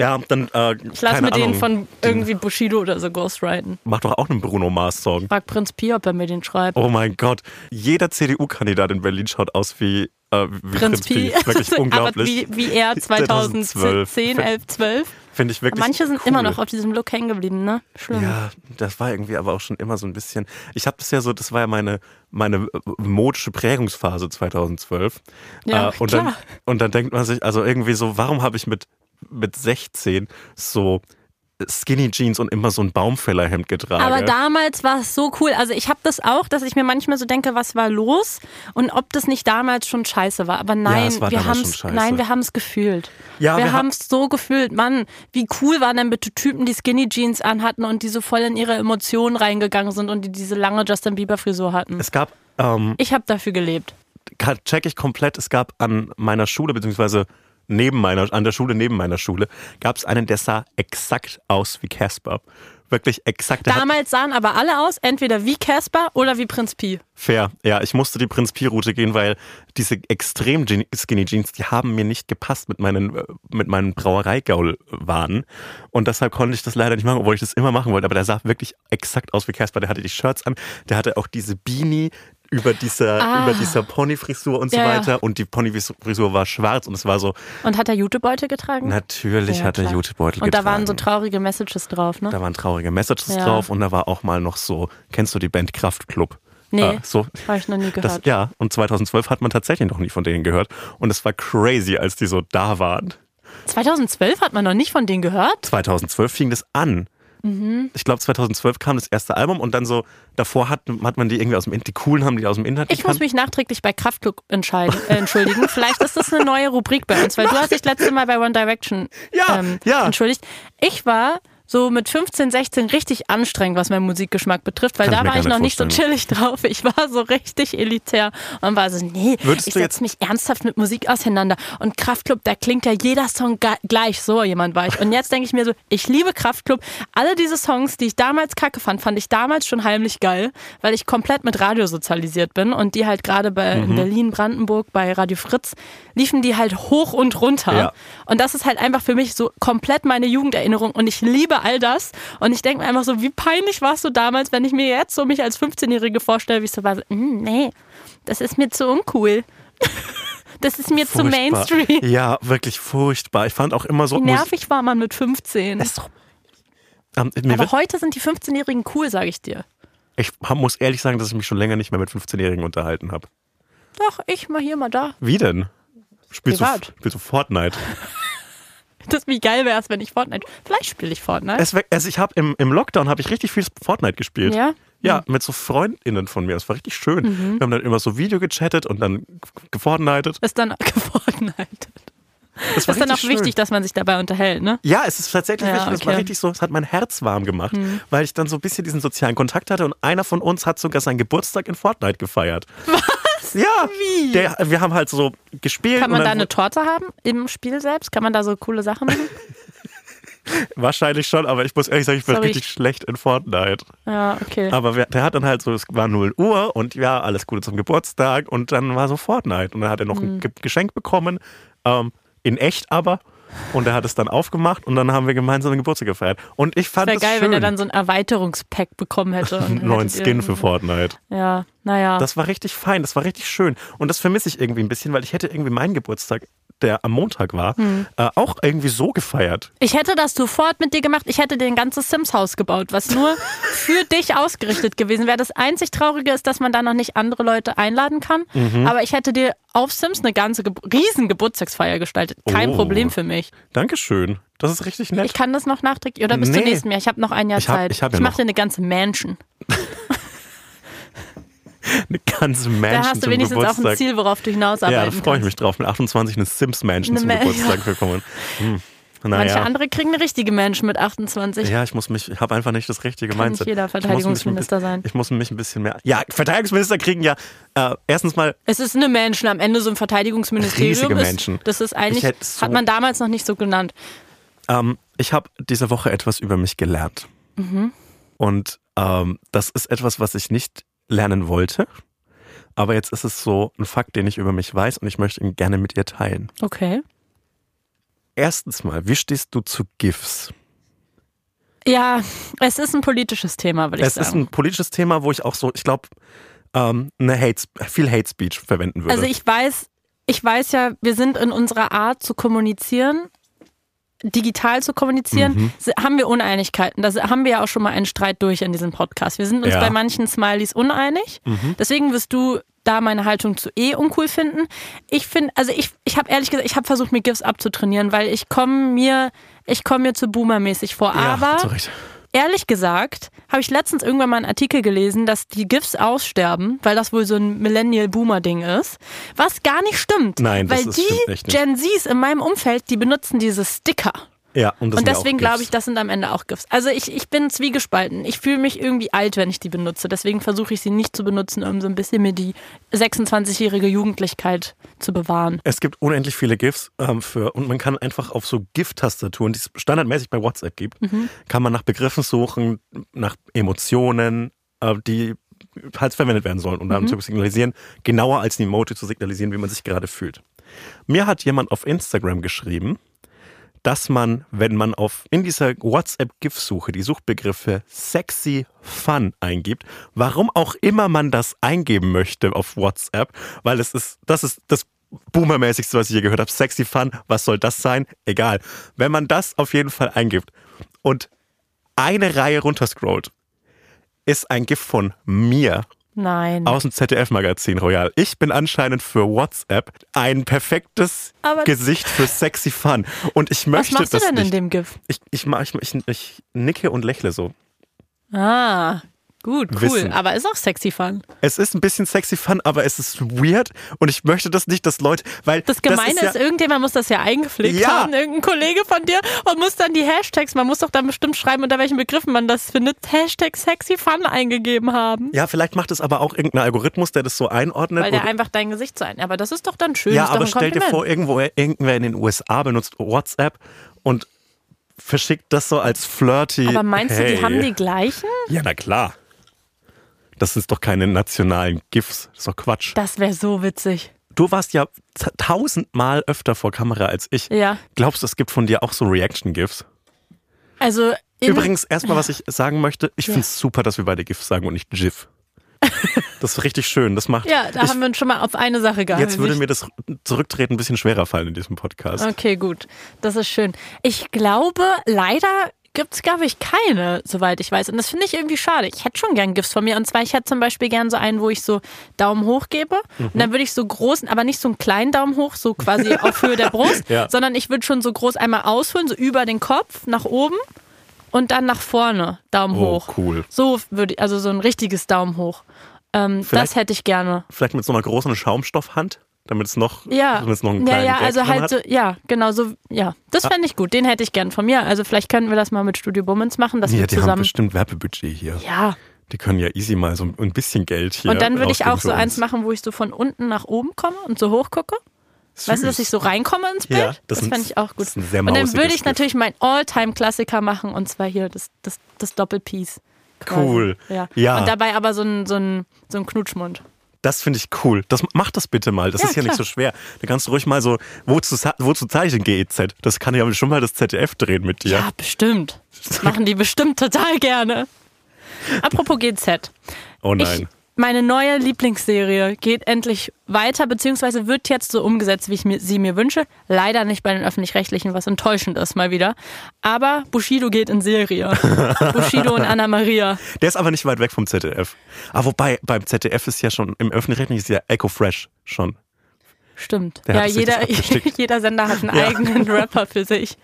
Speaker 2: Ja, dann. Äh,
Speaker 1: Ich lasse
Speaker 2: keine
Speaker 1: mir den von irgendwie Bushido oder so ghostwriten.
Speaker 2: Mach doch auch einen Bruno Mars-Song.
Speaker 1: Frag Prinz Pi, ob er mir den schreibt.
Speaker 2: Oh mein Gott. Jeder CDU-Kandidat in Berlin schaut aus wie, äh, wie
Speaker 1: Prinz Pi.
Speaker 2: Wirklich [laughs]
Speaker 1: Aber
Speaker 2: unglaublich.
Speaker 1: wie, wie er 2010, 11, 12.
Speaker 2: Finde ich wirklich.
Speaker 1: Manche sind
Speaker 2: cool.
Speaker 1: immer noch auf diesem Look hängen geblieben, ne? Schlimm.
Speaker 2: Ja, das war irgendwie aber auch schon immer so ein bisschen. Ich habe das ja so, das war ja meine, meine äh, modische Prägungsphase 2012.
Speaker 1: Ja,
Speaker 2: Äh, und, dann,
Speaker 1: klar.
Speaker 2: und dann denkt man sich, also irgendwie so, warum habe ich mit, mit 16 so Skinny Jeans und immer so ein Baumfällerhemd getragen?
Speaker 1: Aber damals war es so cool. Also ich habe das auch, dass ich mir manchmal so denke, was war los und ob das nicht damals schon scheiße war. Aber nein,
Speaker 2: es war
Speaker 1: wir haben es, nein, wir haben es gefühlt.
Speaker 2: Ja,
Speaker 1: wir
Speaker 2: wir ha-
Speaker 1: haben es so gefühlt. Mann, wie cool waren denn bitte Typen, die Skinny Jeans anhatten und die so voll in ihre Emotionen reingegangen sind und die diese lange Justin Bieber Frisur hatten.
Speaker 2: es gab, ähm,
Speaker 1: Ich habe dafür gelebt.
Speaker 2: check ich komplett, es gab an meiner Schule, beziehungsweise neben meiner, an der Schule neben meiner Schule, gab es einen, der sah exakt aus wie Casper. Wirklich exakt.
Speaker 1: Damals sahen aber alle aus, entweder wie Casper oder wie Prinz Pi.
Speaker 2: Fair, ja, ich musste die Prinz Pi Route gehen, weil diese extrem skinny Jeans, die haben mir nicht gepasst mit meinen äh, mit meinen Brauereigaul waren und deshalb konnte ich das leider nicht machen, obwohl ich das immer machen wollte, aber der sah wirklich exakt aus wie Casper, der hatte die Shirts an, der hatte auch diese Beanie über dieser
Speaker 1: Ah.
Speaker 2: über dieser Ponyfrisur und so
Speaker 1: Ja, ja.
Speaker 2: weiter und die Ponyfrisur war schwarz und es war so
Speaker 1: Und hat er Jutebeutel getragen?
Speaker 2: natürlich
Speaker 1: Ja,
Speaker 2: hat er
Speaker 1: klar.
Speaker 2: Jutebeutel
Speaker 1: Und da
Speaker 2: getragen.
Speaker 1: waren so traurige Messages drauf, ne?
Speaker 2: da waren traurige Messages drauf und da war auch mal noch so, kennst du die Band Kraftklub?
Speaker 1: Nee,
Speaker 2: Ah, so,
Speaker 1: habe ich noch nie
Speaker 2: Das,
Speaker 1: gehört.
Speaker 2: ja, und 2012 hat man tatsächlich noch nie von denen gehört. Und es war crazy, als die so da waren.
Speaker 1: 2012 hat man noch nicht von denen gehört?
Speaker 2: 2012 fing das an.
Speaker 1: Mhm.
Speaker 2: Ich glaube, 2012 kam das erste Album und dann so, davor hat, hat man die irgendwie aus dem, In- die coolen haben die aus dem Internet
Speaker 1: Ich muss
Speaker 2: gekannt.
Speaker 1: mich nachträglich bei Kraftklub entscheiden, äh, entschuldigen. [laughs] Vielleicht ist das eine neue Rubrik bei uns, weil du hast dich letzte Mal bei One Direction
Speaker 2: Ja,
Speaker 1: ähm,
Speaker 2: ja.
Speaker 1: entschuldigt. Ich war so mit 15, 16 richtig anstrengend, was meinen Musikgeschmack betrifft, weil
Speaker 2: Kann ich
Speaker 1: da
Speaker 2: mir
Speaker 1: war ich noch
Speaker 2: nicht
Speaker 1: so chillig [laughs] drauf. Ich war so richtig elitär und war so, nee,
Speaker 2: Würdest
Speaker 1: ich setze mich ernsthaft mit Musik auseinander. Und Kraftklub, da klingt ja jeder Song gleich. So jemand war ich. Und jetzt denke ich mir so, ich liebe Kraftklub. Alle diese Songs, die ich damals kacke fand, fand ich damals schon heimlich geil, weil ich komplett mit Radio sozialisiert bin und die halt gerade bei
Speaker 2: Mhm.
Speaker 1: in Berlin, Brandenburg, bei Radio Fritz, liefen die halt hoch und runter.
Speaker 2: Ja.
Speaker 1: Und das ist halt einfach für mich so komplett meine Jugenderinnerung und ich liebe all das. Und ich denke mir einfach so, wie peinlich warst du damals, wenn ich mir jetzt so mich als 15-Jährige vorstelle, wie ich so war, so, "Mm, nee, das ist mir zu uncool. [laughs] Das ist mir zu
Speaker 2: Furchtbar.
Speaker 1: Mainstream.
Speaker 2: Ja, wirklich furchtbar. Ich fand auch immer so.
Speaker 1: Wie nervig war man mit 15.
Speaker 2: Das ist doch- Ähm,
Speaker 1: Aber heute sind die 15-Jährigen cool, sage ich dir.
Speaker 2: ich muss ehrlich sagen, dass ich mich schon länger nicht mehr mit 15-Jährigen unterhalten habe.
Speaker 1: Doch, ich mal hier, mal da.
Speaker 2: Wie denn? Spielst du,
Speaker 1: Privat.
Speaker 2: spielst du Fortnite? [laughs]
Speaker 1: Das wie geil wär's, wenn ich Fortnite. Vielleicht spiele ich Fortnite.
Speaker 2: Es, also ich habe im, im Lockdown habe ich richtig viel Fortnite gespielt.
Speaker 1: ja?
Speaker 2: Ja, mit so FreundInnen von mir. Das war richtig schön.
Speaker 1: Mhm.
Speaker 2: Wir haben dann immer so Video gechattet und dann gefortnightet.
Speaker 1: Ist dann [laughs] Gefordenheit.
Speaker 2: Das
Speaker 1: Ist dann auch
Speaker 2: schön.
Speaker 1: wichtig, dass man sich dabei unterhält, ne?
Speaker 2: Ja, es ist tatsächlich
Speaker 1: Ja,
Speaker 2: wichtig. Das war
Speaker 1: okay. Mhm.
Speaker 2: richtig so, es hat mein Herz warm gemacht, weil ich dann so ein bisschen diesen sozialen Kontakt hatte und einer von uns hat sogar seinen Geburtstag in Fortnite gefeiert. Was? Ja.
Speaker 1: Wie?
Speaker 2: Der, wir haben halt so gespielt.
Speaker 1: Kann man da eine Torte haben im Spiel selbst? Kann man da so coole Sachen machen? [laughs]
Speaker 2: Wahrscheinlich schon, aber ich muss ehrlich sagen, ich bin
Speaker 1: Sorry.
Speaker 2: richtig schlecht in Fortnite.
Speaker 1: Ja, okay.
Speaker 2: Aber wer, der hat dann halt so, es war 0 Uhr und ja, alles Gute zum Geburtstag und dann war so Fortnite. Und dann hat er noch
Speaker 1: Mhm.
Speaker 2: ein Ge Geschenk bekommen, ähm, in echt aber. Und er hat es dann aufgemacht und dann haben wir gemeinsam den Geburtstag gefeiert. Und ich fand
Speaker 1: Wäre
Speaker 2: es
Speaker 1: geil,
Speaker 2: schön.
Speaker 1: wenn er dann so ein Erweiterungspack bekommen hätte. [laughs]
Speaker 2: einen neuen Skin für Fortnite.
Speaker 1: Ja, naja.
Speaker 2: Das war richtig fein, das war richtig schön. Und das vermisse ich irgendwie ein bisschen, weil ich hätte irgendwie meinen Geburtstag, der am Montag war,
Speaker 1: Hm.
Speaker 2: äh, auch irgendwie so gefeiert.
Speaker 1: Ich hätte das sofort mit dir gemacht. Ich hätte dir ein ganzes Sims-Haus gebaut, was nur [laughs] für dich ausgerichtet gewesen wäre. Das einzig Traurige ist, dass man da noch nicht andere Leute einladen kann.
Speaker 2: Mhm.
Speaker 1: Aber ich hätte dir auf Sims eine ganze Ge riesen Geburtstagsfeier gestaltet. Kein
Speaker 2: Oh.
Speaker 1: Problem für mich.
Speaker 2: Dankeschön. Das ist richtig nett.
Speaker 1: Ich kann das noch nachträglich. Oder bis
Speaker 2: Nee.
Speaker 1: zum nächsten Jahr. Ich habe noch ein Jahr
Speaker 2: Ich hab-
Speaker 1: Zeit.
Speaker 2: ich ja
Speaker 1: ich mache dir eine ganze Mansion. [laughs]
Speaker 2: Eine ganze Mansion
Speaker 1: Da hast du wenigstens auch
Speaker 2: Geburtstag.
Speaker 1: ein Ziel, worauf du hinausarbeiten
Speaker 2: Ja, da freue ich mich drauf. Mit 28 eine Sims-Mansion
Speaker 1: Eine
Speaker 2: zum
Speaker 1: Ma-
Speaker 2: Geburtstag [laughs] bekommen. Hm.
Speaker 1: Manche
Speaker 2: Naja.
Speaker 1: andere kriegen eine richtige Mansion mit 28.
Speaker 2: Ja, ich muss mich, ich habe einfach nicht das richtige
Speaker 1: Kann
Speaker 2: Mindset.
Speaker 1: nicht jeder
Speaker 2: Ich
Speaker 1: Verteidigungsminister
Speaker 2: ein,
Speaker 1: sein.
Speaker 2: Ich muss mich ein bisschen mehr. Ja, Verteidigungsminister kriegen ja äh, erstens mal
Speaker 1: Es ist eine Mansion am Ende, so ein Verteidigungsministerium.
Speaker 2: Riesige
Speaker 1: ist,
Speaker 2: Mansion.
Speaker 1: Das ist eigentlich,
Speaker 2: Ich so-
Speaker 1: hat man damals noch nicht so genannt.
Speaker 2: Ähm, ich habe diese Woche etwas über mich gelernt.
Speaker 1: Mhm.
Speaker 2: Und ähm, das ist etwas, was ich nicht lernen wollte. Aber jetzt ist es so ein Fakt, den ich über mich weiß und ich möchte ihn gerne mit ihr teilen.
Speaker 1: Okay.
Speaker 2: Erstens mal, wie stehst du zu GIFs?
Speaker 1: Ja, es ist ein politisches Thema, würde ich
Speaker 2: Es ist
Speaker 1: sagen.
Speaker 2: ein politisches Thema, wo ich auch so, ich glaube, ähm, eine Hate, viel Hate Speech verwenden würde.
Speaker 1: Also ich weiß, ich weiß ja, wir sind in unserer Art zu kommunizieren, digital zu kommunizieren,
Speaker 2: Mhm.
Speaker 1: haben wir Uneinigkeiten. Da haben wir ja auch schon mal einen Streit durch in diesem Podcast. Wir sind uns
Speaker 2: Ja.
Speaker 1: bei manchen Smileys uneinig.
Speaker 2: Mhm.
Speaker 1: Deswegen wirst du da meine Haltung zu eh uncool finden. Ich finde, also ich, ich habe ehrlich gesagt, ich habe versucht, mir GIFs abzutrainieren, weil ich komme mir, ich komme mir zu Boomer-mäßig vor.
Speaker 2: ja,
Speaker 1: Aber. Ehrlich gesagt, habe ich letztens irgendwann mal einen Artikel gelesen, dass die GIFs aussterben, weil das wohl so ein Millennial-Boomer-Ding ist. Was gar nicht stimmt.
Speaker 2: Nein, das
Speaker 1: weil
Speaker 2: ist-
Speaker 1: die
Speaker 2: stimmt echt nicht.
Speaker 1: Gen Zs in meinem Umfeld, die benutzen diese Sticker.
Speaker 2: Ja, und,
Speaker 1: Und deswegen glaube ich, das sind am Ende auch GIFs. Also ich, ich bin zwiegespalten. Ich fühle mich irgendwie alt, wenn ich die benutze. Deswegen versuche ich sie nicht zu benutzen, um so ein bisschen mir die 26-jährige Jugendlichkeit zu bewahren.
Speaker 2: Es gibt unendlich viele GIFs ähm, für und man kann einfach auf so GIF-Tastaturen, die es standardmäßig bei WhatsApp gibt,
Speaker 1: Mhm.
Speaker 2: kann man nach Begriffen suchen, nach Emotionen, äh, die halt verwendet werden sollen, um
Speaker 1: Mhm.
Speaker 2: dann zu signalisieren, genauer als ein Emoji zu signalisieren, wie man sich gerade fühlt. Mir hat jemand auf Instagram geschrieben, dass man, wenn man auf in dieser WhatsApp-GIF-Suche die Suchbegriffe sexy fun eingibt, warum auch immer man das eingeben möchte auf WhatsApp, weil es ist, das ist das Boomermäßigste, was ich je gehört habe. Sexy fun, was soll das sein? Egal. Wenn man das auf jeden Fall eingibt und eine Reihe runterscrollt, ist ein GIF von mir
Speaker 1: Nein.
Speaker 2: aus dem ZDF-Magazin Royal. Ich bin anscheinend für WhatsApp ein perfektes
Speaker 1: Aber-
Speaker 2: Gesicht für sexy Fun. Und ich
Speaker 1: Was
Speaker 2: möchte
Speaker 1: machst du
Speaker 2: das
Speaker 1: denn in
Speaker 2: nicht.
Speaker 1: dem GIF?
Speaker 2: Ich, ich, ich, ich, ich nicke und lächle so.
Speaker 1: Ah, gut, cool.
Speaker 2: Wissen.
Speaker 1: Aber ist auch sexy fun.
Speaker 2: Es ist ein bisschen sexy Fun, aber es ist weird und ich möchte das nicht, dass Leute, weil
Speaker 1: Das Gemeine
Speaker 2: ist,
Speaker 1: ist,
Speaker 2: ja,
Speaker 1: irgendjemand muss das ja eingepflegt
Speaker 2: Ja.
Speaker 1: haben, irgendein Kollege von dir und muss dann die Hashtags, man muss doch dann bestimmt schreiben, unter welchen Begriffen man das findet, Hashtag sexy fun eingegeben haben.
Speaker 2: ja, vielleicht macht es aber auch irgendein Algorithmus, der das so einordnet.
Speaker 1: Weil der einfach dein Gesicht so ein. Aber das ist doch dann schön.
Speaker 2: ja, aber stell dir vor, irgendwo irgendwer in den USA benutzt WhatsApp und verschickt das so als flirty.
Speaker 1: Aber meinst du,
Speaker 2: hey.
Speaker 1: die haben die gleichen?
Speaker 2: Ja, na klar. Das sind doch keine nationalen GIFs. Das ist doch Quatsch.
Speaker 1: Das wäre so witzig.
Speaker 2: Du warst ja tausendmal öfter vor Kamera als ich.
Speaker 1: Ja.
Speaker 2: Glaubst du, es gibt von dir auch so Reaction-GIFs?
Speaker 1: Also
Speaker 2: Übrigens, erstmal, was ich sagen möchte, ich finde es super, dass wir beide GIFs sagen und nicht GIF. [laughs] Das ist richtig schön. Das macht.
Speaker 1: ja, da
Speaker 2: ich,
Speaker 1: haben wir uns schon mal auf eine Sache geeinigt.
Speaker 2: jetzt würde mir das Zurücktreten ein bisschen schwerer fallen in diesem Podcast.
Speaker 1: Okay, gut. Das ist schön. Ich glaube, leider gibt es, glaube ich, keine, soweit ich weiß. Und das finde ich irgendwie schade. Ich hätte schon gern GIFs von mir. Und zwar, ich hätte zum Beispiel gern so einen, wo ich so Daumen hoch gebe. Und dann würde ich so großen, aber nicht so einen kleinen Daumen hoch, so quasi [laughs] auf Höhe der Brust,
Speaker 2: Ja.
Speaker 1: sondern ich würde schon so groß einmal ausholen, so über den Kopf, nach oben. und dann nach vorne, Daumen
Speaker 2: Oh,
Speaker 1: hoch.
Speaker 2: cool.
Speaker 1: So würde ich, also so ein richtiges Daumen hoch. Ähm, das hätte ich gerne.
Speaker 2: Vielleicht mit so einer großen Schaumstoffhand, damit es noch,
Speaker 1: Ja,
Speaker 2: damit es noch einen
Speaker 1: ja,
Speaker 2: kleinen
Speaker 1: ja,
Speaker 2: Gag
Speaker 1: also halt
Speaker 2: hat.
Speaker 1: so, ja, genau so, ja, das fände ich gut. Den hätte ich gern von mir. Also vielleicht könnten wir das mal mit Studio Bummens machen, dass
Speaker 2: Ja,
Speaker 1: wir
Speaker 2: die haben
Speaker 1: zusammen.
Speaker 2: bestimmt Werbebudget hier.
Speaker 1: Ja,
Speaker 2: Die können ja easy mal so ein bisschen Geld hier.
Speaker 1: und dann würde ich auch so eins machen, wo ich so von unten nach oben komme und so hoch gucke. Weißt du, dass
Speaker 2: Süß.
Speaker 1: ich so reinkomme ins Bild?
Speaker 2: Ja,
Speaker 1: das
Speaker 2: das
Speaker 1: fände ich auch gut. und dann würde ich
Speaker 2: GIF.
Speaker 1: natürlich meinen All-Time-Klassiker machen und zwar hier das, das, das Doppelpiece.
Speaker 2: Cool.
Speaker 1: Ja.
Speaker 2: Ja.
Speaker 1: Und dabei aber so ein, so ein, so ein Knutschmund.
Speaker 2: Das finde ich cool. Das, mach das bitte mal. Das
Speaker 1: Ja,
Speaker 2: ist ja nicht
Speaker 1: klar.
Speaker 2: so schwer. Da kannst du ruhig mal so, wo zu, wo zu zeichnen GEZ. Das kann ja schon mal das ZDF drehen mit dir.
Speaker 1: Ja, bestimmt. Das [laughs] machen die bestimmt total gerne. Apropos GZ.
Speaker 2: oh
Speaker 1: Ich,
Speaker 2: nein.
Speaker 1: Meine neue Lieblingsserie geht endlich weiter, beziehungsweise wird jetzt so umgesetzt, wie ich mir, sie mir wünsche. Leider nicht bei den Öffentlich-Rechtlichen, was enttäuschend ist mal wieder. Aber Bushido geht in Serie. [laughs] Bushido und Anna Maria.
Speaker 2: Der ist aber nicht weit weg vom ZDF. Aber wobei, beim ZDF ist ja schon, im öffentlich-rechtlichen ist ja Echo Fresh schon.
Speaker 1: Stimmt.
Speaker 2: Der
Speaker 1: ja, jeder, [laughs] jeder Sender hat einen
Speaker 2: Ja.
Speaker 1: eigenen Rapper für sich.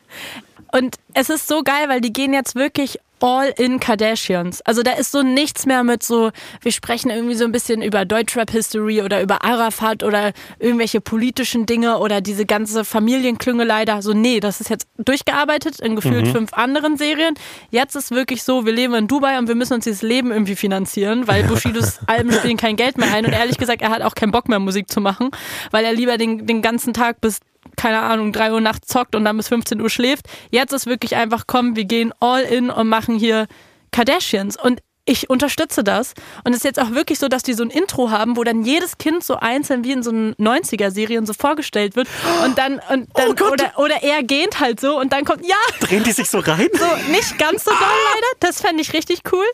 Speaker 1: Und es ist so geil, weil die gehen jetzt wirklich all in Kardashians. Also da ist so nichts mehr mit so, wir sprechen irgendwie so ein bisschen über Deutschrap-History oder über Arafat oder irgendwelche politischen Dinge oder diese ganze Familienklüngelei da. So, nee, das ist jetzt durchgearbeitet in gefühlt fünf anderen Serien. Jetzt ist wirklich so, wir leben in Dubai und wir müssen uns dieses Leben irgendwie finanzieren, weil Bushidos [laughs] Alben spielen kein Geld mehr ein. Und ehrlich gesagt, er hat auch keinen Bock mehr Musik zu machen, weil er lieber den, den ganzen Tag bis keine Ahnung, 3 Uhr nachts zockt und dann bis 15 Uhr schläft. Jetzt ist wirklich einfach, komm, wir gehen all in und machen hier Kardashians. Und ich unterstütze das. Und es ist jetzt auch wirklich so, dass die so ein Intro haben, wo dann jedes Kind so einzeln wie in so einen 90er-Serien so vorgestellt wird. Und dann, und [gasps] dann
Speaker 2: Oh
Speaker 1: oder, oder er gähnt halt so und dann kommt, ja,
Speaker 2: Drehen die sich so rein?
Speaker 1: so nicht ganz so doll leider. Das fände ich richtig cool.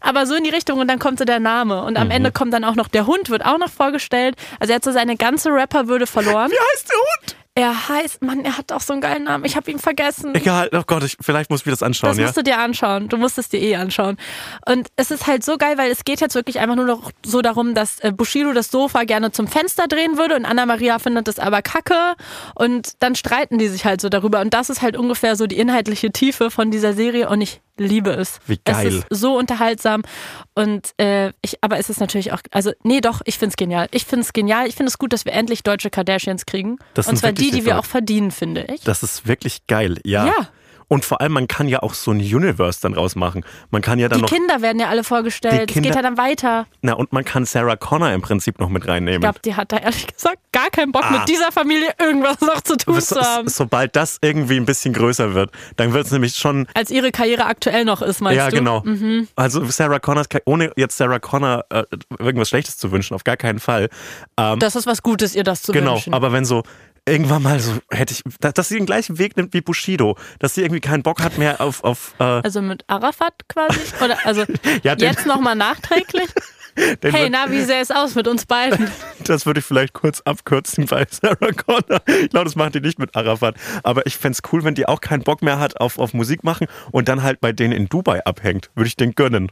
Speaker 1: Aber so in die Richtung und dann kommt so der Name. Und am Ende kommt dann auch noch der Hund, wird auch noch vorgestellt. Also er hat so seine ganze Rapperwürde verloren.
Speaker 2: Wie heißt der Hund?
Speaker 1: Er heißt, Mann, er hat auch so einen geilen Namen. Ich habe ihn vergessen.
Speaker 2: Egal, oh Gott, ich, vielleicht muss ich mir das anschauen,
Speaker 1: Das
Speaker 2: ja?
Speaker 1: musst du dir anschauen. Du musst es dir eh anschauen. Und es ist halt so geil, weil es geht jetzt wirklich einfach nur noch so darum, dass äh, Bushido das Sofa gerne zum Fenster drehen würde und Anna Maria findet das aber kacke. Und dann streiten die sich halt so darüber. Und das ist halt ungefähr so die inhaltliche Tiefe von dieser Serie. Und ich liebe es.
Speaker 2: Wie geil.
Speaker 1: Es ist so unterhaltsam. Und äh, ich, aber es ist natürlich auch, also nee, doch, ich find's genial. Ich find's genial. Ich finde es gut, dass wir endlich deutsche Kardashians kriegen.
Speaker 2: Das
Speaker 1: und zwar die, die wir auch verdienen, finde ich.
Speaker 2: Das ist wirklich geil, ja.
Speaker 1: Ja.
Speaker 2: Und vor allem, man kann ja auch so ein Universe dann rausmachen. Man kann ja dann
Speaker 1: Die
Speaker 2: noch,
Speaker 1: Kinder werden ja alle vorgestellt. Es geht ja dann weiter.
Speaker 2: na, und man kann Sarah Connor im Prinzip noch mit reinnehmen.
Speaker 1: Ich glaube, die hat da ehrlich gesagt gar keinen Bock,
Speaker 2: Ah.
Speaker 1: mit dieser Familie irgendwas noch zu tun
Speaker 2: So-
Speaker 1: zu haben.
Speaker 2: sobald das irgendwie ein bisschen größer wird, dann wird es nämlich schon
Speaker 1: Als ihre Karriere aktuell noch ist, meinst
Speaker 2: ja,
Speaker 1: du?
Speaker 2: genau. Also Sarah Connor, ohne jetzt Sarah Connor äh, irgendwas Schlechtes zu wünschen, auf gar keinen Fall. Ähm,
Speaker 1: Das ist was Gutes, ihr das zu
Speaker 2: genau,
Speaker 1: wünschen.
Speaker 2: aber wenn so irgendwann mal so hätte ich, da- dass sie den gleichen Weg nimmt wie Bushido, dass sie irgendwie keinen Bock hat mehr auf, auf äh,
Speaker 1: also mit Arafat quasi? Oder also [laughs]
Speaker 2: Ja,
Speaker 1: jetzt nochmal nachträglich? [laughs]
Speaker 2: den
Speaker 1: Hey, na, wie sähe es aus mit uns beiden? [laughs]
Speaker 2: Das würde ich vielleicht kurz abkürzen bei Sarah Connor. Ich glaube, das macht die nicht mit Arafat. Aber ich fänd's cool, wenn die auch keinen Bock mehr hat auf, auf Musik machen und dann halt bei denen in Dubai abhängt. Würde ich den gönnen.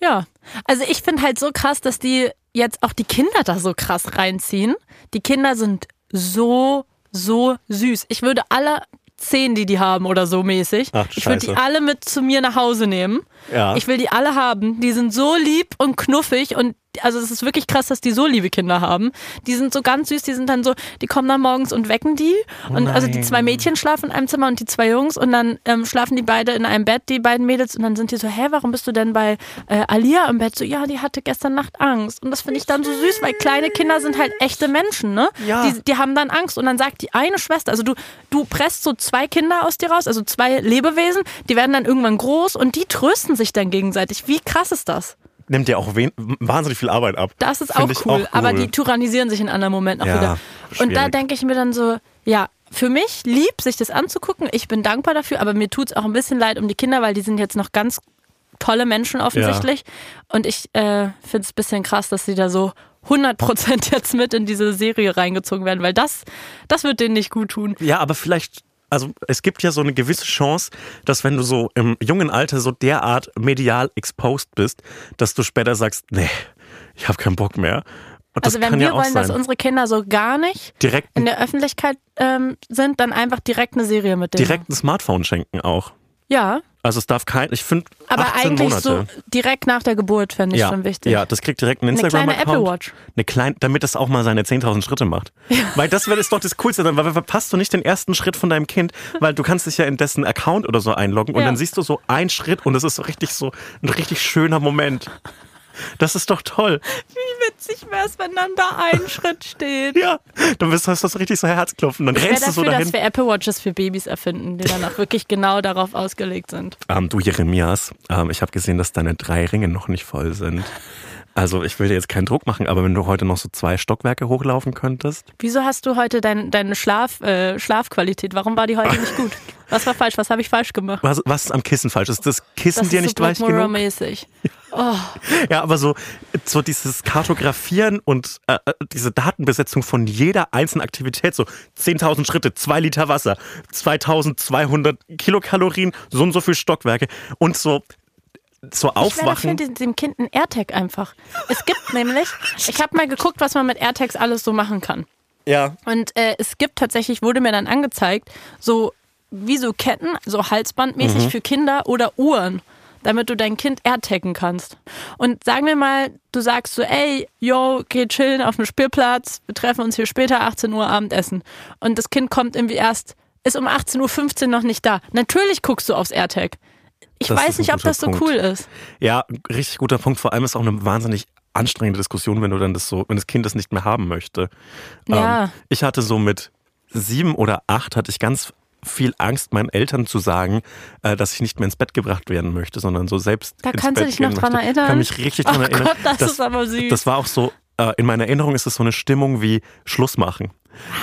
Speaker 1: Ja. Also ich finde halt so krass, dass die jetzt auch die Kinder da so krass reinziehen. Die Kinder sind so, so süß. Ich würde alle zehn, die die haben oder so mäßig,
Speaker 2: Ach,
Speaker 1: ich würde die alle mit zu mir nach Hause nehmen.
Speaker 2: Ja.
Speaker 1: Ich will die alle haben. Die sind so lieb und knuffig und also es ist wirklich krass, dass die so liebe Kinder haben. Die sind so ganz süß, die sind dann so, die kommen dann morgens und wecken die. Und also die zwei Mädchen schlafen in einem Zimmer und die zwei Jungs und dann ähm, schlafen die beide in einem Bett, die beiden Mädels, und dann sind die so, hä, warum bist du denn bei äh, Alia im Bett? So, ja, die hatte gestern Nacht Angst. Und das finde ich dann so süß, weil kleine Kinder sind halt echte Menschen, ne?
Speaker 2: Ja.
Speaker 1: Die, die haben dann Angst. Und dann sagt die eine Schwester, also du, du presst so zwei Kinder aus dir raus, also zwei Lebewesen, die werden dann irgendwann groß und die trösten sich dann gegenseitig. Wie krass ist das?
Speaker 2: Nimmt ja auch wen wahnsinnig viel Arbeit ab.
Speaker 1: Das ist auch
Speaker 2: ich
Speaker 1: cool, aber die tyrannisieren sich in anderen Momenten auch
Speaker 2: Ja,
Speaker 1: wieder. Und da
Speaker 2: schwierig.
Speaker 1: denke ich mir dann so, ja, für mich lieb, sich das anzugucken. Ich bin dankbar dafür, aber mir tut es auch ein bisschen leid um die Kinder, weil die sind jetzt noch ganz tolle Menschen offensichtlich. Und ich äh, finde es ein bisschen krass, dass sie da so 100% jetzt mit in diese Serie reingezogen werden, weil das, das wird denen nicht gut tun.
Speaker 2: Ja, aber vielleicht, also es gibt ja so eine gewisse Chance, dass wenn du so im jungen Alter so derart medial exposed bist, dass du später sagst, nee, ich habe keinen Bock mehr. Und
Speaker 1: Also wenn wir
Speaker 2: ja
Speaker 1: wollen, dass
Speaker 2: sein.
Speaker 1: unsere Kinder so gar nicht
Speaker 2: direkt,
Speaker 1: in der Öffentlichkeit ähm, sind, dann einfach direkt eine Serie mit denen.
Speaker 2: direkt ein Smartphone schenken auch.
Speaker 1: Ja,
Speaker 2: Also es darf kein, ich finde
Speaker 1: Aber
Speaker 2: 18
Speaker 1: eigentlich
Speaker 2: Monate.
Speaker 1: so direkt nach der Geburt fände ich
Speaker 2: ja,
Speaker 1: schon wichtig.
Speaker 2: ja, das kriegt direkt einen
Speaker 1: Eine kleine. Apple Watch.
Speaker 2: Eine kleine, damit es auch mal seine 10.000 Schritte macht. Weil das wäre doch das Coolste, dann weil verpasst du nicht den ersten Schritt von deinem Kind, weil du kannst dich ja in dessen Account oder so einloggen und
Speaker 1: Ja.
Speaker 2: dann siehst du so einen Schritt und es ist so richtig so ein richtig schöner Moment. Das ist doch toll.
Speaker 1: Wie witzig wäre es, wenn dann da ein [laughs] Schritt steht.
Speaker 2: Ja, dann hast du so richtig so Herzklopfen. Dann
Speaker 1: Ich
Speaker 2: rennst du so
Speaker 1: dafür, dass
Speaker 2: dahin.
Speaker 1: wir Apple Watches für Babys erfinden, die dann auch wirklich genau darauf ausgelegt sind.
Speaker 2: Ähm, du Jeremias, ähm, ich habe gesehen, dass deine drei Ringe noch nicht voll sind. Also ich will dir jetzt keinen Druck machen, aber wenn du heute noch so zwei Stockwerke hochlaufen könntest.
Speaker 1: Wieso hast du heute dein, deine Schlaf, äh, Schlafqualität? Warum war die heute nicht gut? Was war falsch? Was habe ich falsch gemacht?
Speaker 2: Was, was ist am Kissen falsch? Ist das Kissen
Speaker 1: Das
Speaker 2: dir
Speaker 1: ist
Speaker 2: nicht
Speaker 1: so
Speaker 2: weich genug?
Speaker 1: Mirror-mäßig.
Speaker 2: Ja, aber so, so dieses Kartografieren und äh, äh, diese Datenbesetzung von jeder einzelnen Aktivität, so 10.000 Schritte, 2 Liter Wasser, 2.200 Kilokalorien, so und so viel Stockwerke und so, so
Speaker 1: Ich wäre
Speaker 2: aufwachen.
Speaker 1: dem Kind einen AirTag einfach. Es gibt [laughs] nämlich, ich habe mal geguckt, was man mit AirTags alles so machen kann.
Speaker 2: Ja.
Speaker 1: Und äh, es gibt tatsächlich, wurde mir dann angezeigt, so wie so Ketten, so halsbandmäßig
Speaker 2: Mhm.
Speaker 1: für Kinder oder Uhren, damit du dein Kind AirTaggen kannst. Und sagen wir mal, du sagst so, ey, yo, geh chillen auf dem Spielplatz, wir treffen uns hier später, 18 Uhr Abendessen. Und das Kind kommt irgendwie erst, ist um 18.15 Uhr noch nicht da. Natürlich guckst du aufs AirTag. Ich
Speaker 2: Das
Speaker 1: weiß nicht, ob das so
Speaker 2: Punkt.
Speaker 1: cool ist.
Speaker 2: Ja, richtig guter Punkt. Vor allem ist auch eine wahnsinnig anstrengende Diskussion, wenn du dann das so, wenn das Kind das nicht mehr haben möchte.
Speaker 1: Ja.
Speaker 2: Ähm, ich hatte so mit sieben oder acht hatte ich ganz viel Angst, meinen Eltern zu sagen, äh, dass ich nicht mehr ins Bett gebracht werden möchte, sondern so selbst
Speaker 1: Da
Speaker 2: ins
Speaker 1: kannst du
Speaker 2: Bett
Speaker 1: dich noch dran
Speaker 2: möchte.
Speaker 1: erinnern?
Speaker 2: Kann mich richtig dran
Speaker 1: Oh
Speaker 2: erinnern.
Speaker 1: Gott, das ist aber süß.
Speaker 2: Das war auch so, äh, in meiner Erinnerung ist es so eine Stimmung wie Schluss machen.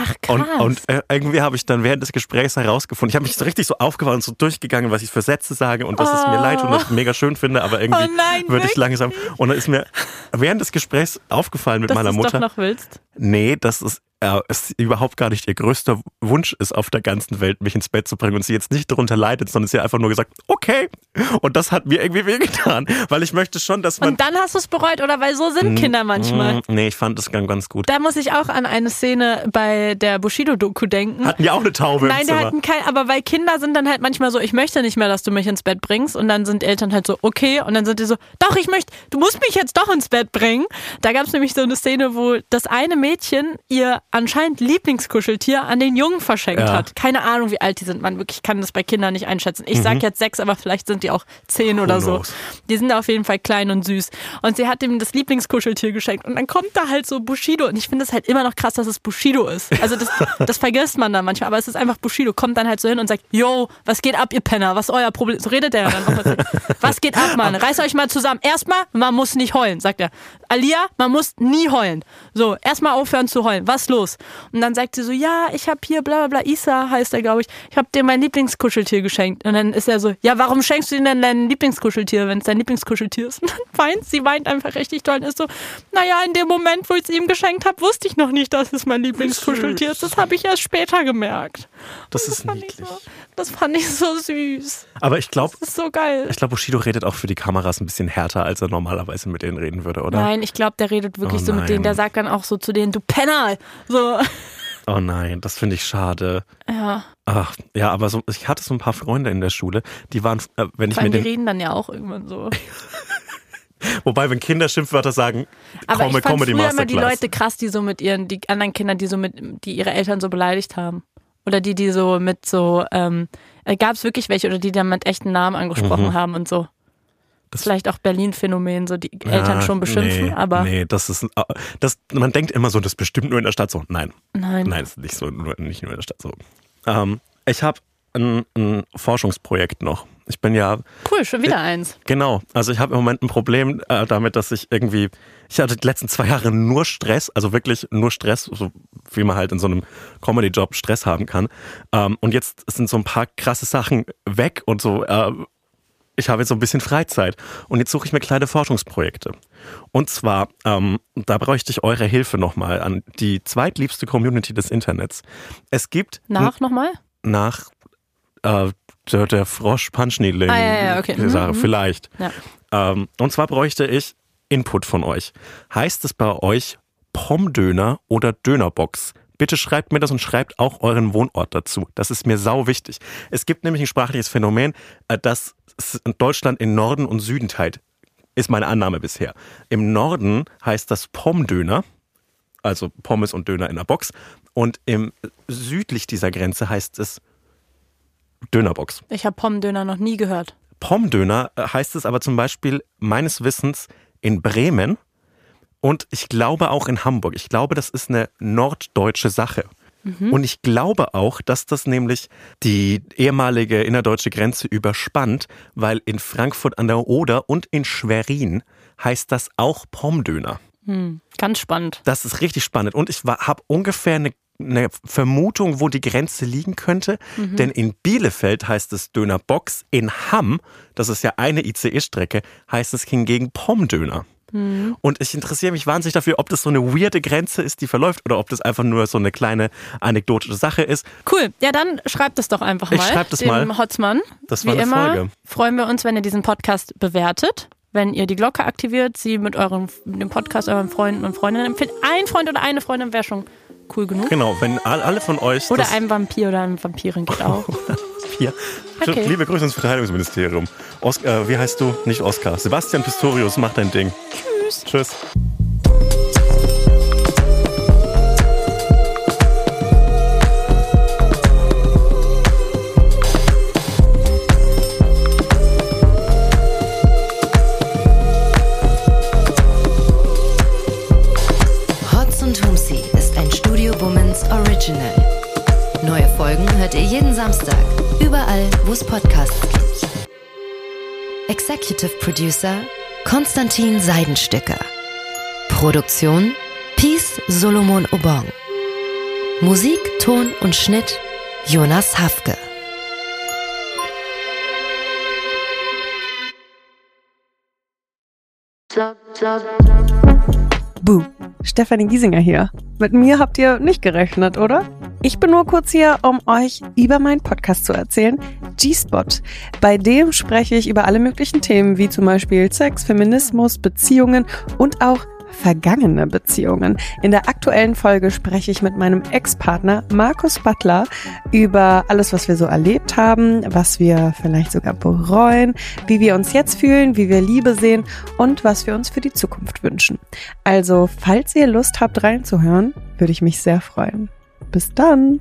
Speaker 1: Ach, krass.
Speaker 2: Und, und äh, irgendwie habe ich dann während des Gesprächs herausgefunden, ich habe mich so richtig so aufgewacht und so durchgegangen, was ich für Sätze sage und dass es mir leid und dass ich es mega schön finde, aber irgendwie
Speaker 1: Oh
Speaker 2: würde ich langsam. Und dann ist mir während des Gesprächs aufgefallen mit
Speaker 1: dass
Speaker 2: meiner
Speaker 1: du es
Speaker 2: Mutter,
Speaker 1: doch noch willst.
Speaker 2: nee, dass es, äh, es überhaupt gar nicht ihr größter Wunsch ist, auf der ganzen Welt mich ins Bett zu bringen und sie jetzt nicht darunter leidet, sondern sie hat einfach nur gesagt, okay. Und das hat mir irgendwie wehgetan, weil ich möchte schon, dass man.
Speaker 1: Und dann hast du es bereut, oder? Weil so sind Kinder manchmal.
Speaker 2: Mm, nee, ich fand das ganz, ganz gut.
Speaker 1: Da muss ich auch an eine Szene bei der Bushido-Doku denken.
Speaker 2: Hatten ja auch eine Taube
Speaker 1: Nein,
Speaker 2: im Zimmer.
Speaker 1: hatten kein, aber weil Kinder sind dann halt manchmal so, ich möchte nicht mehr, dass du mich ins Bett bringst. Und dann sind Eltern halt so, okay. Und dann sind die so, doch, ich möchte, du musst mich jetzt doch ins Bett bringen. Da gab es nämlich so eine Szene, wo das eine Mädchen ihr anscheinend Lieblingskuscheltier an den Jungen verschenkt
Speaker 2: Ja.
Speaker 1: hat. Keine Ahnung, wie alt die sind. Man wirklich kann das bei Kindern nicht einschätzen. Ich sag jetzt sechs, aber vielleicht sind die auch zehn oder so.
Speaker 2: Mhm. knows?
Speaker 1: Die sind auf jeden Fall klein und süß. Und sie hat ihm das Lieblingskuscheltier geschenkt. Und dann kommt da halt so Bushido. Und ich finde es halt immer noch krass, dass es Bushido ist. Also das, das vergisst man dann manchmal. Aber es ist einfach Bushido. Kommt dann halt so hin und sagt, yo, was geht ab, ihr Penner? Was ist euer Problem? So redet er dann auch. Was geht ab, Mann? Reißt euch mal zusammen. Erstmal, man muss nicht heulen, sagt er. Alia, man muss nie heulen. So, erstmal aufhören zu heulen. Was los? Und dann sagt sie so, ja, ich habe hier bla bla bla, Isa heißt er, glaube ich. Ich habe dir mein Lieblingskuscheltier geschenkt. Und dann ist er so, ja, warum schenkst du ihm denn dein Lieblingskuscheltier, wenn es dein Lieblingskuscheltier ist? Und dann weint sie, weint einfach richtig doll und ist so, naja, in dem Moment, wo ich es ihm geschenkt habe, wusste ich noch nicht, dass es mein Lieblingskuscheltier ist. Das habe ich erst später gemerkt.
Speaker 2: Das ist
Speaker 1: fand ich
Speaker 2: niedlich.
Speaker 1: so, das fand ich so süß.
Speaker 2: Aber ich glaube,
Speaker 1: Das ist so geil.
Speaker 2: ich glaube, Bushido redet auch für die Kameras ein bisschen härter, als er normalerweise mit denen reden würde, oder?
Speaker 1: Nein, ich glaube, der redet wirklich
Speaker 2: Oh
Speaker 1: so mit denen. Der sagt dann auch so zu denen, du Penner. So,
Speaker 2: Oh nein, das finde ich schade.
Speaker 1: ja.
Speaker 2: Ach, ja, aber so, ich hatte so ein paar Freunde in der Schule, die waren, äh, wenn ich
Speaker 1: Vor allem,
Speaker 2: mir
Speaker 1: die
Speaker 2: den,
Speaker 1: reden dann ja auch irgendwann so. [laughs]
Speaker 2: wobei, wenn Kinder Schimpfwörter sagen,
Speaker 1: Aber
Speaker 2: komme,
Speaker 1: ich fand
Speaker 2: Comedy
Speaker 1: früher immer die. Leute krass, die so mit ihren, die anderen Kinder, die so mit, die ihre Eltern so beleidigt haben. Oder die, die so mit so, ähm, gab es wirklich welche oder die dann mit echten Namen angesprochen
Speaker 2: Mhm.
Speaker 1: haben und so.
Speaker 2: Das-
Speaker 1: Vielleicht auch Berlin-Phänomen, so die Eltern
Speaker 2: Ah,
Speaker 1: schon beschimpfen,
Speaker 2: nee,
Speaker 1: aber
Speaker 2: Nee, das ist, äh, das, man denkt immer so, das ist bestimmt nur in der Stadt so. Nein,
Speaker 1: nein.
Speaker 2: nein, ist nicht so, nur, nicht nur in der Stadt so. Ähm, ich habe ein, ein Forschungsprojekt noch. Ich bin ja
Speaker 1: Cool, schon wieder eins.
Speaker 2: Genau. Also ich habe im Moment ein Problem äh, damit, dass ich irgendwie, ich hatte die letzten zwei Jahre nur Stress, also wirklich nur Stress, so wie man halt in so einem Comedy-Job Stress haben kann. Ähm, und jetzt sind so ein paar krasse Sachen weg und so. Äh, ich habe jetzt so ein bisschen Freizeit und jetzt suche ich mir kleine Forschungsprojekte. Und zwar, ähm, da bräuchte ich eure Hilfe nochmal an die zweitliebste Community des Internets. Es gibt
Speaker 1: Nach nochmal?
Speaker 2: nach äh, der, der Frosch Punchneedling
Speaker 1: Ah, ja, ja, okay.
Speaker 2: Sache,
Speaker 1: mhm.
Speaker 2: vielleicht.
Speaker 1: Ja.
Speaker 2: Ähm, und zwar bräuchte ich Input von euch. Heißt es bei euch Pomdöner oder Dönerbox? Bitte schreibt mir das und schreibt auch euren Wohnort dazu. Das ist mir sau wichtig. Es gibt nämlich ein sprachliches Phänomen, äh, dass s- Deutschland in Norden und Süden teilt. Ist meine Annahme bisher. Im Norden heißt das Pommdöner, also Pommes und Döner in der Box. Und im südlich dieser Grenze heißt es Dönerbox.
Speaker 1: Ich habe Pommdöner noch nie gehört.
Speaker 2: Pommdöner äh, heißt es aber zum Beispiel meines Wissens in Bremen und ich glaube auch in Hamburg. Ich glaube, das ist eine norddeutsche Sache. Und ich glaube auch, dass das nämlich die ehemalige innerdeutsche Grenze überspannt, weil in Frankfurt an der Oder und in Schwerin heißt das auch Pommdöner.
Speaker 1: Ganz spannend.
Speaker 2: Das ist richtig spannend. Und ich habe ungefähr eine, eine Vermutung, wo die Grenze liegen könnte. Denn in Bielefeld heißt es Dönerbox. In Hamm, das ist ja eine ICE-Strecke, heißt es hingegen Pommdöner. Und ich interessiere mich wahnsinnig dafür, ob das so eine weirde Grenze ist, die verläuft, oder ob das einfach nur so eine kleine anekdotische Sache ist.
Speaker 1: Cool. Ja, dann schreibt es doch einfach
Speaker 2: Ich
Speaker 1: mal.
Speaker 2: schreib das
Speaker 1: dem
Speaker 2: mal.
Speaker 1: Hotzmann.
Speaker 2: Das
Speaker 1: Wie
Speaker 2: war eine
Speaker 1: immer
Speaker 2: Folge.
Speaker 1: freuen wir uns, wenn ihr diesen Podcast bewertet. Wenn ihr die Glocke aktiviert, sie mit eurem mit dem Podcast euren Freunden und Freundinnen empfiehlt. Ein Freund oder eine Freundin wäre schon cool genug.
Speaker 2: Genau, wenn all- alle von euch.
Speaker 1: Oder
Speaker 2: das
Speaker 1: ein Vampir oder eine Vampirin geht [laughs] auch.
Speaker 2: hier.
Speaker 1: Okay.
Speaker 2: Liebe Grüße ins Verteidigungsministerium. Os äh, wie heißt du? Nicht Oskar. Sebastian Pistorius, mach dein Ding. Tschüss. Tschüss.
Speaker 3: Hört ihr jeden Samstag, überall, wo es Podcasts gibt. Executive Producer Konstantin Seidenstücker. Produktion Peace Solomon Obong. Musik, Ton und Schnitt Jonas Hafke.
Speaker 4: Buh, Stefanie Giesinger hier. Mit mir habt ihr nicht gerechnet, oder? Ich bin nur kurz hier, um euch über meinen Podcast zu erzählen, G-Spot. Bei dem spreche ich über alle möglichen Themen, wie zum Beispiel Sex, Feminismus, Beziehungen und auch vergangene Beziehungen. In der aktuellen Folge spreche ich mit meinem Ex-Partner Markus Butler über alles, was wir so erlebt haben, was wir vielleicht sogar bereuen, wie wir uns jetzt fühlen, wie wir Liebe sehen und was wir uns für die Zukunft wünschen. Also, falls ihr Lust habt reinzuhören, würde ich mich sehr freuen. Bis dann!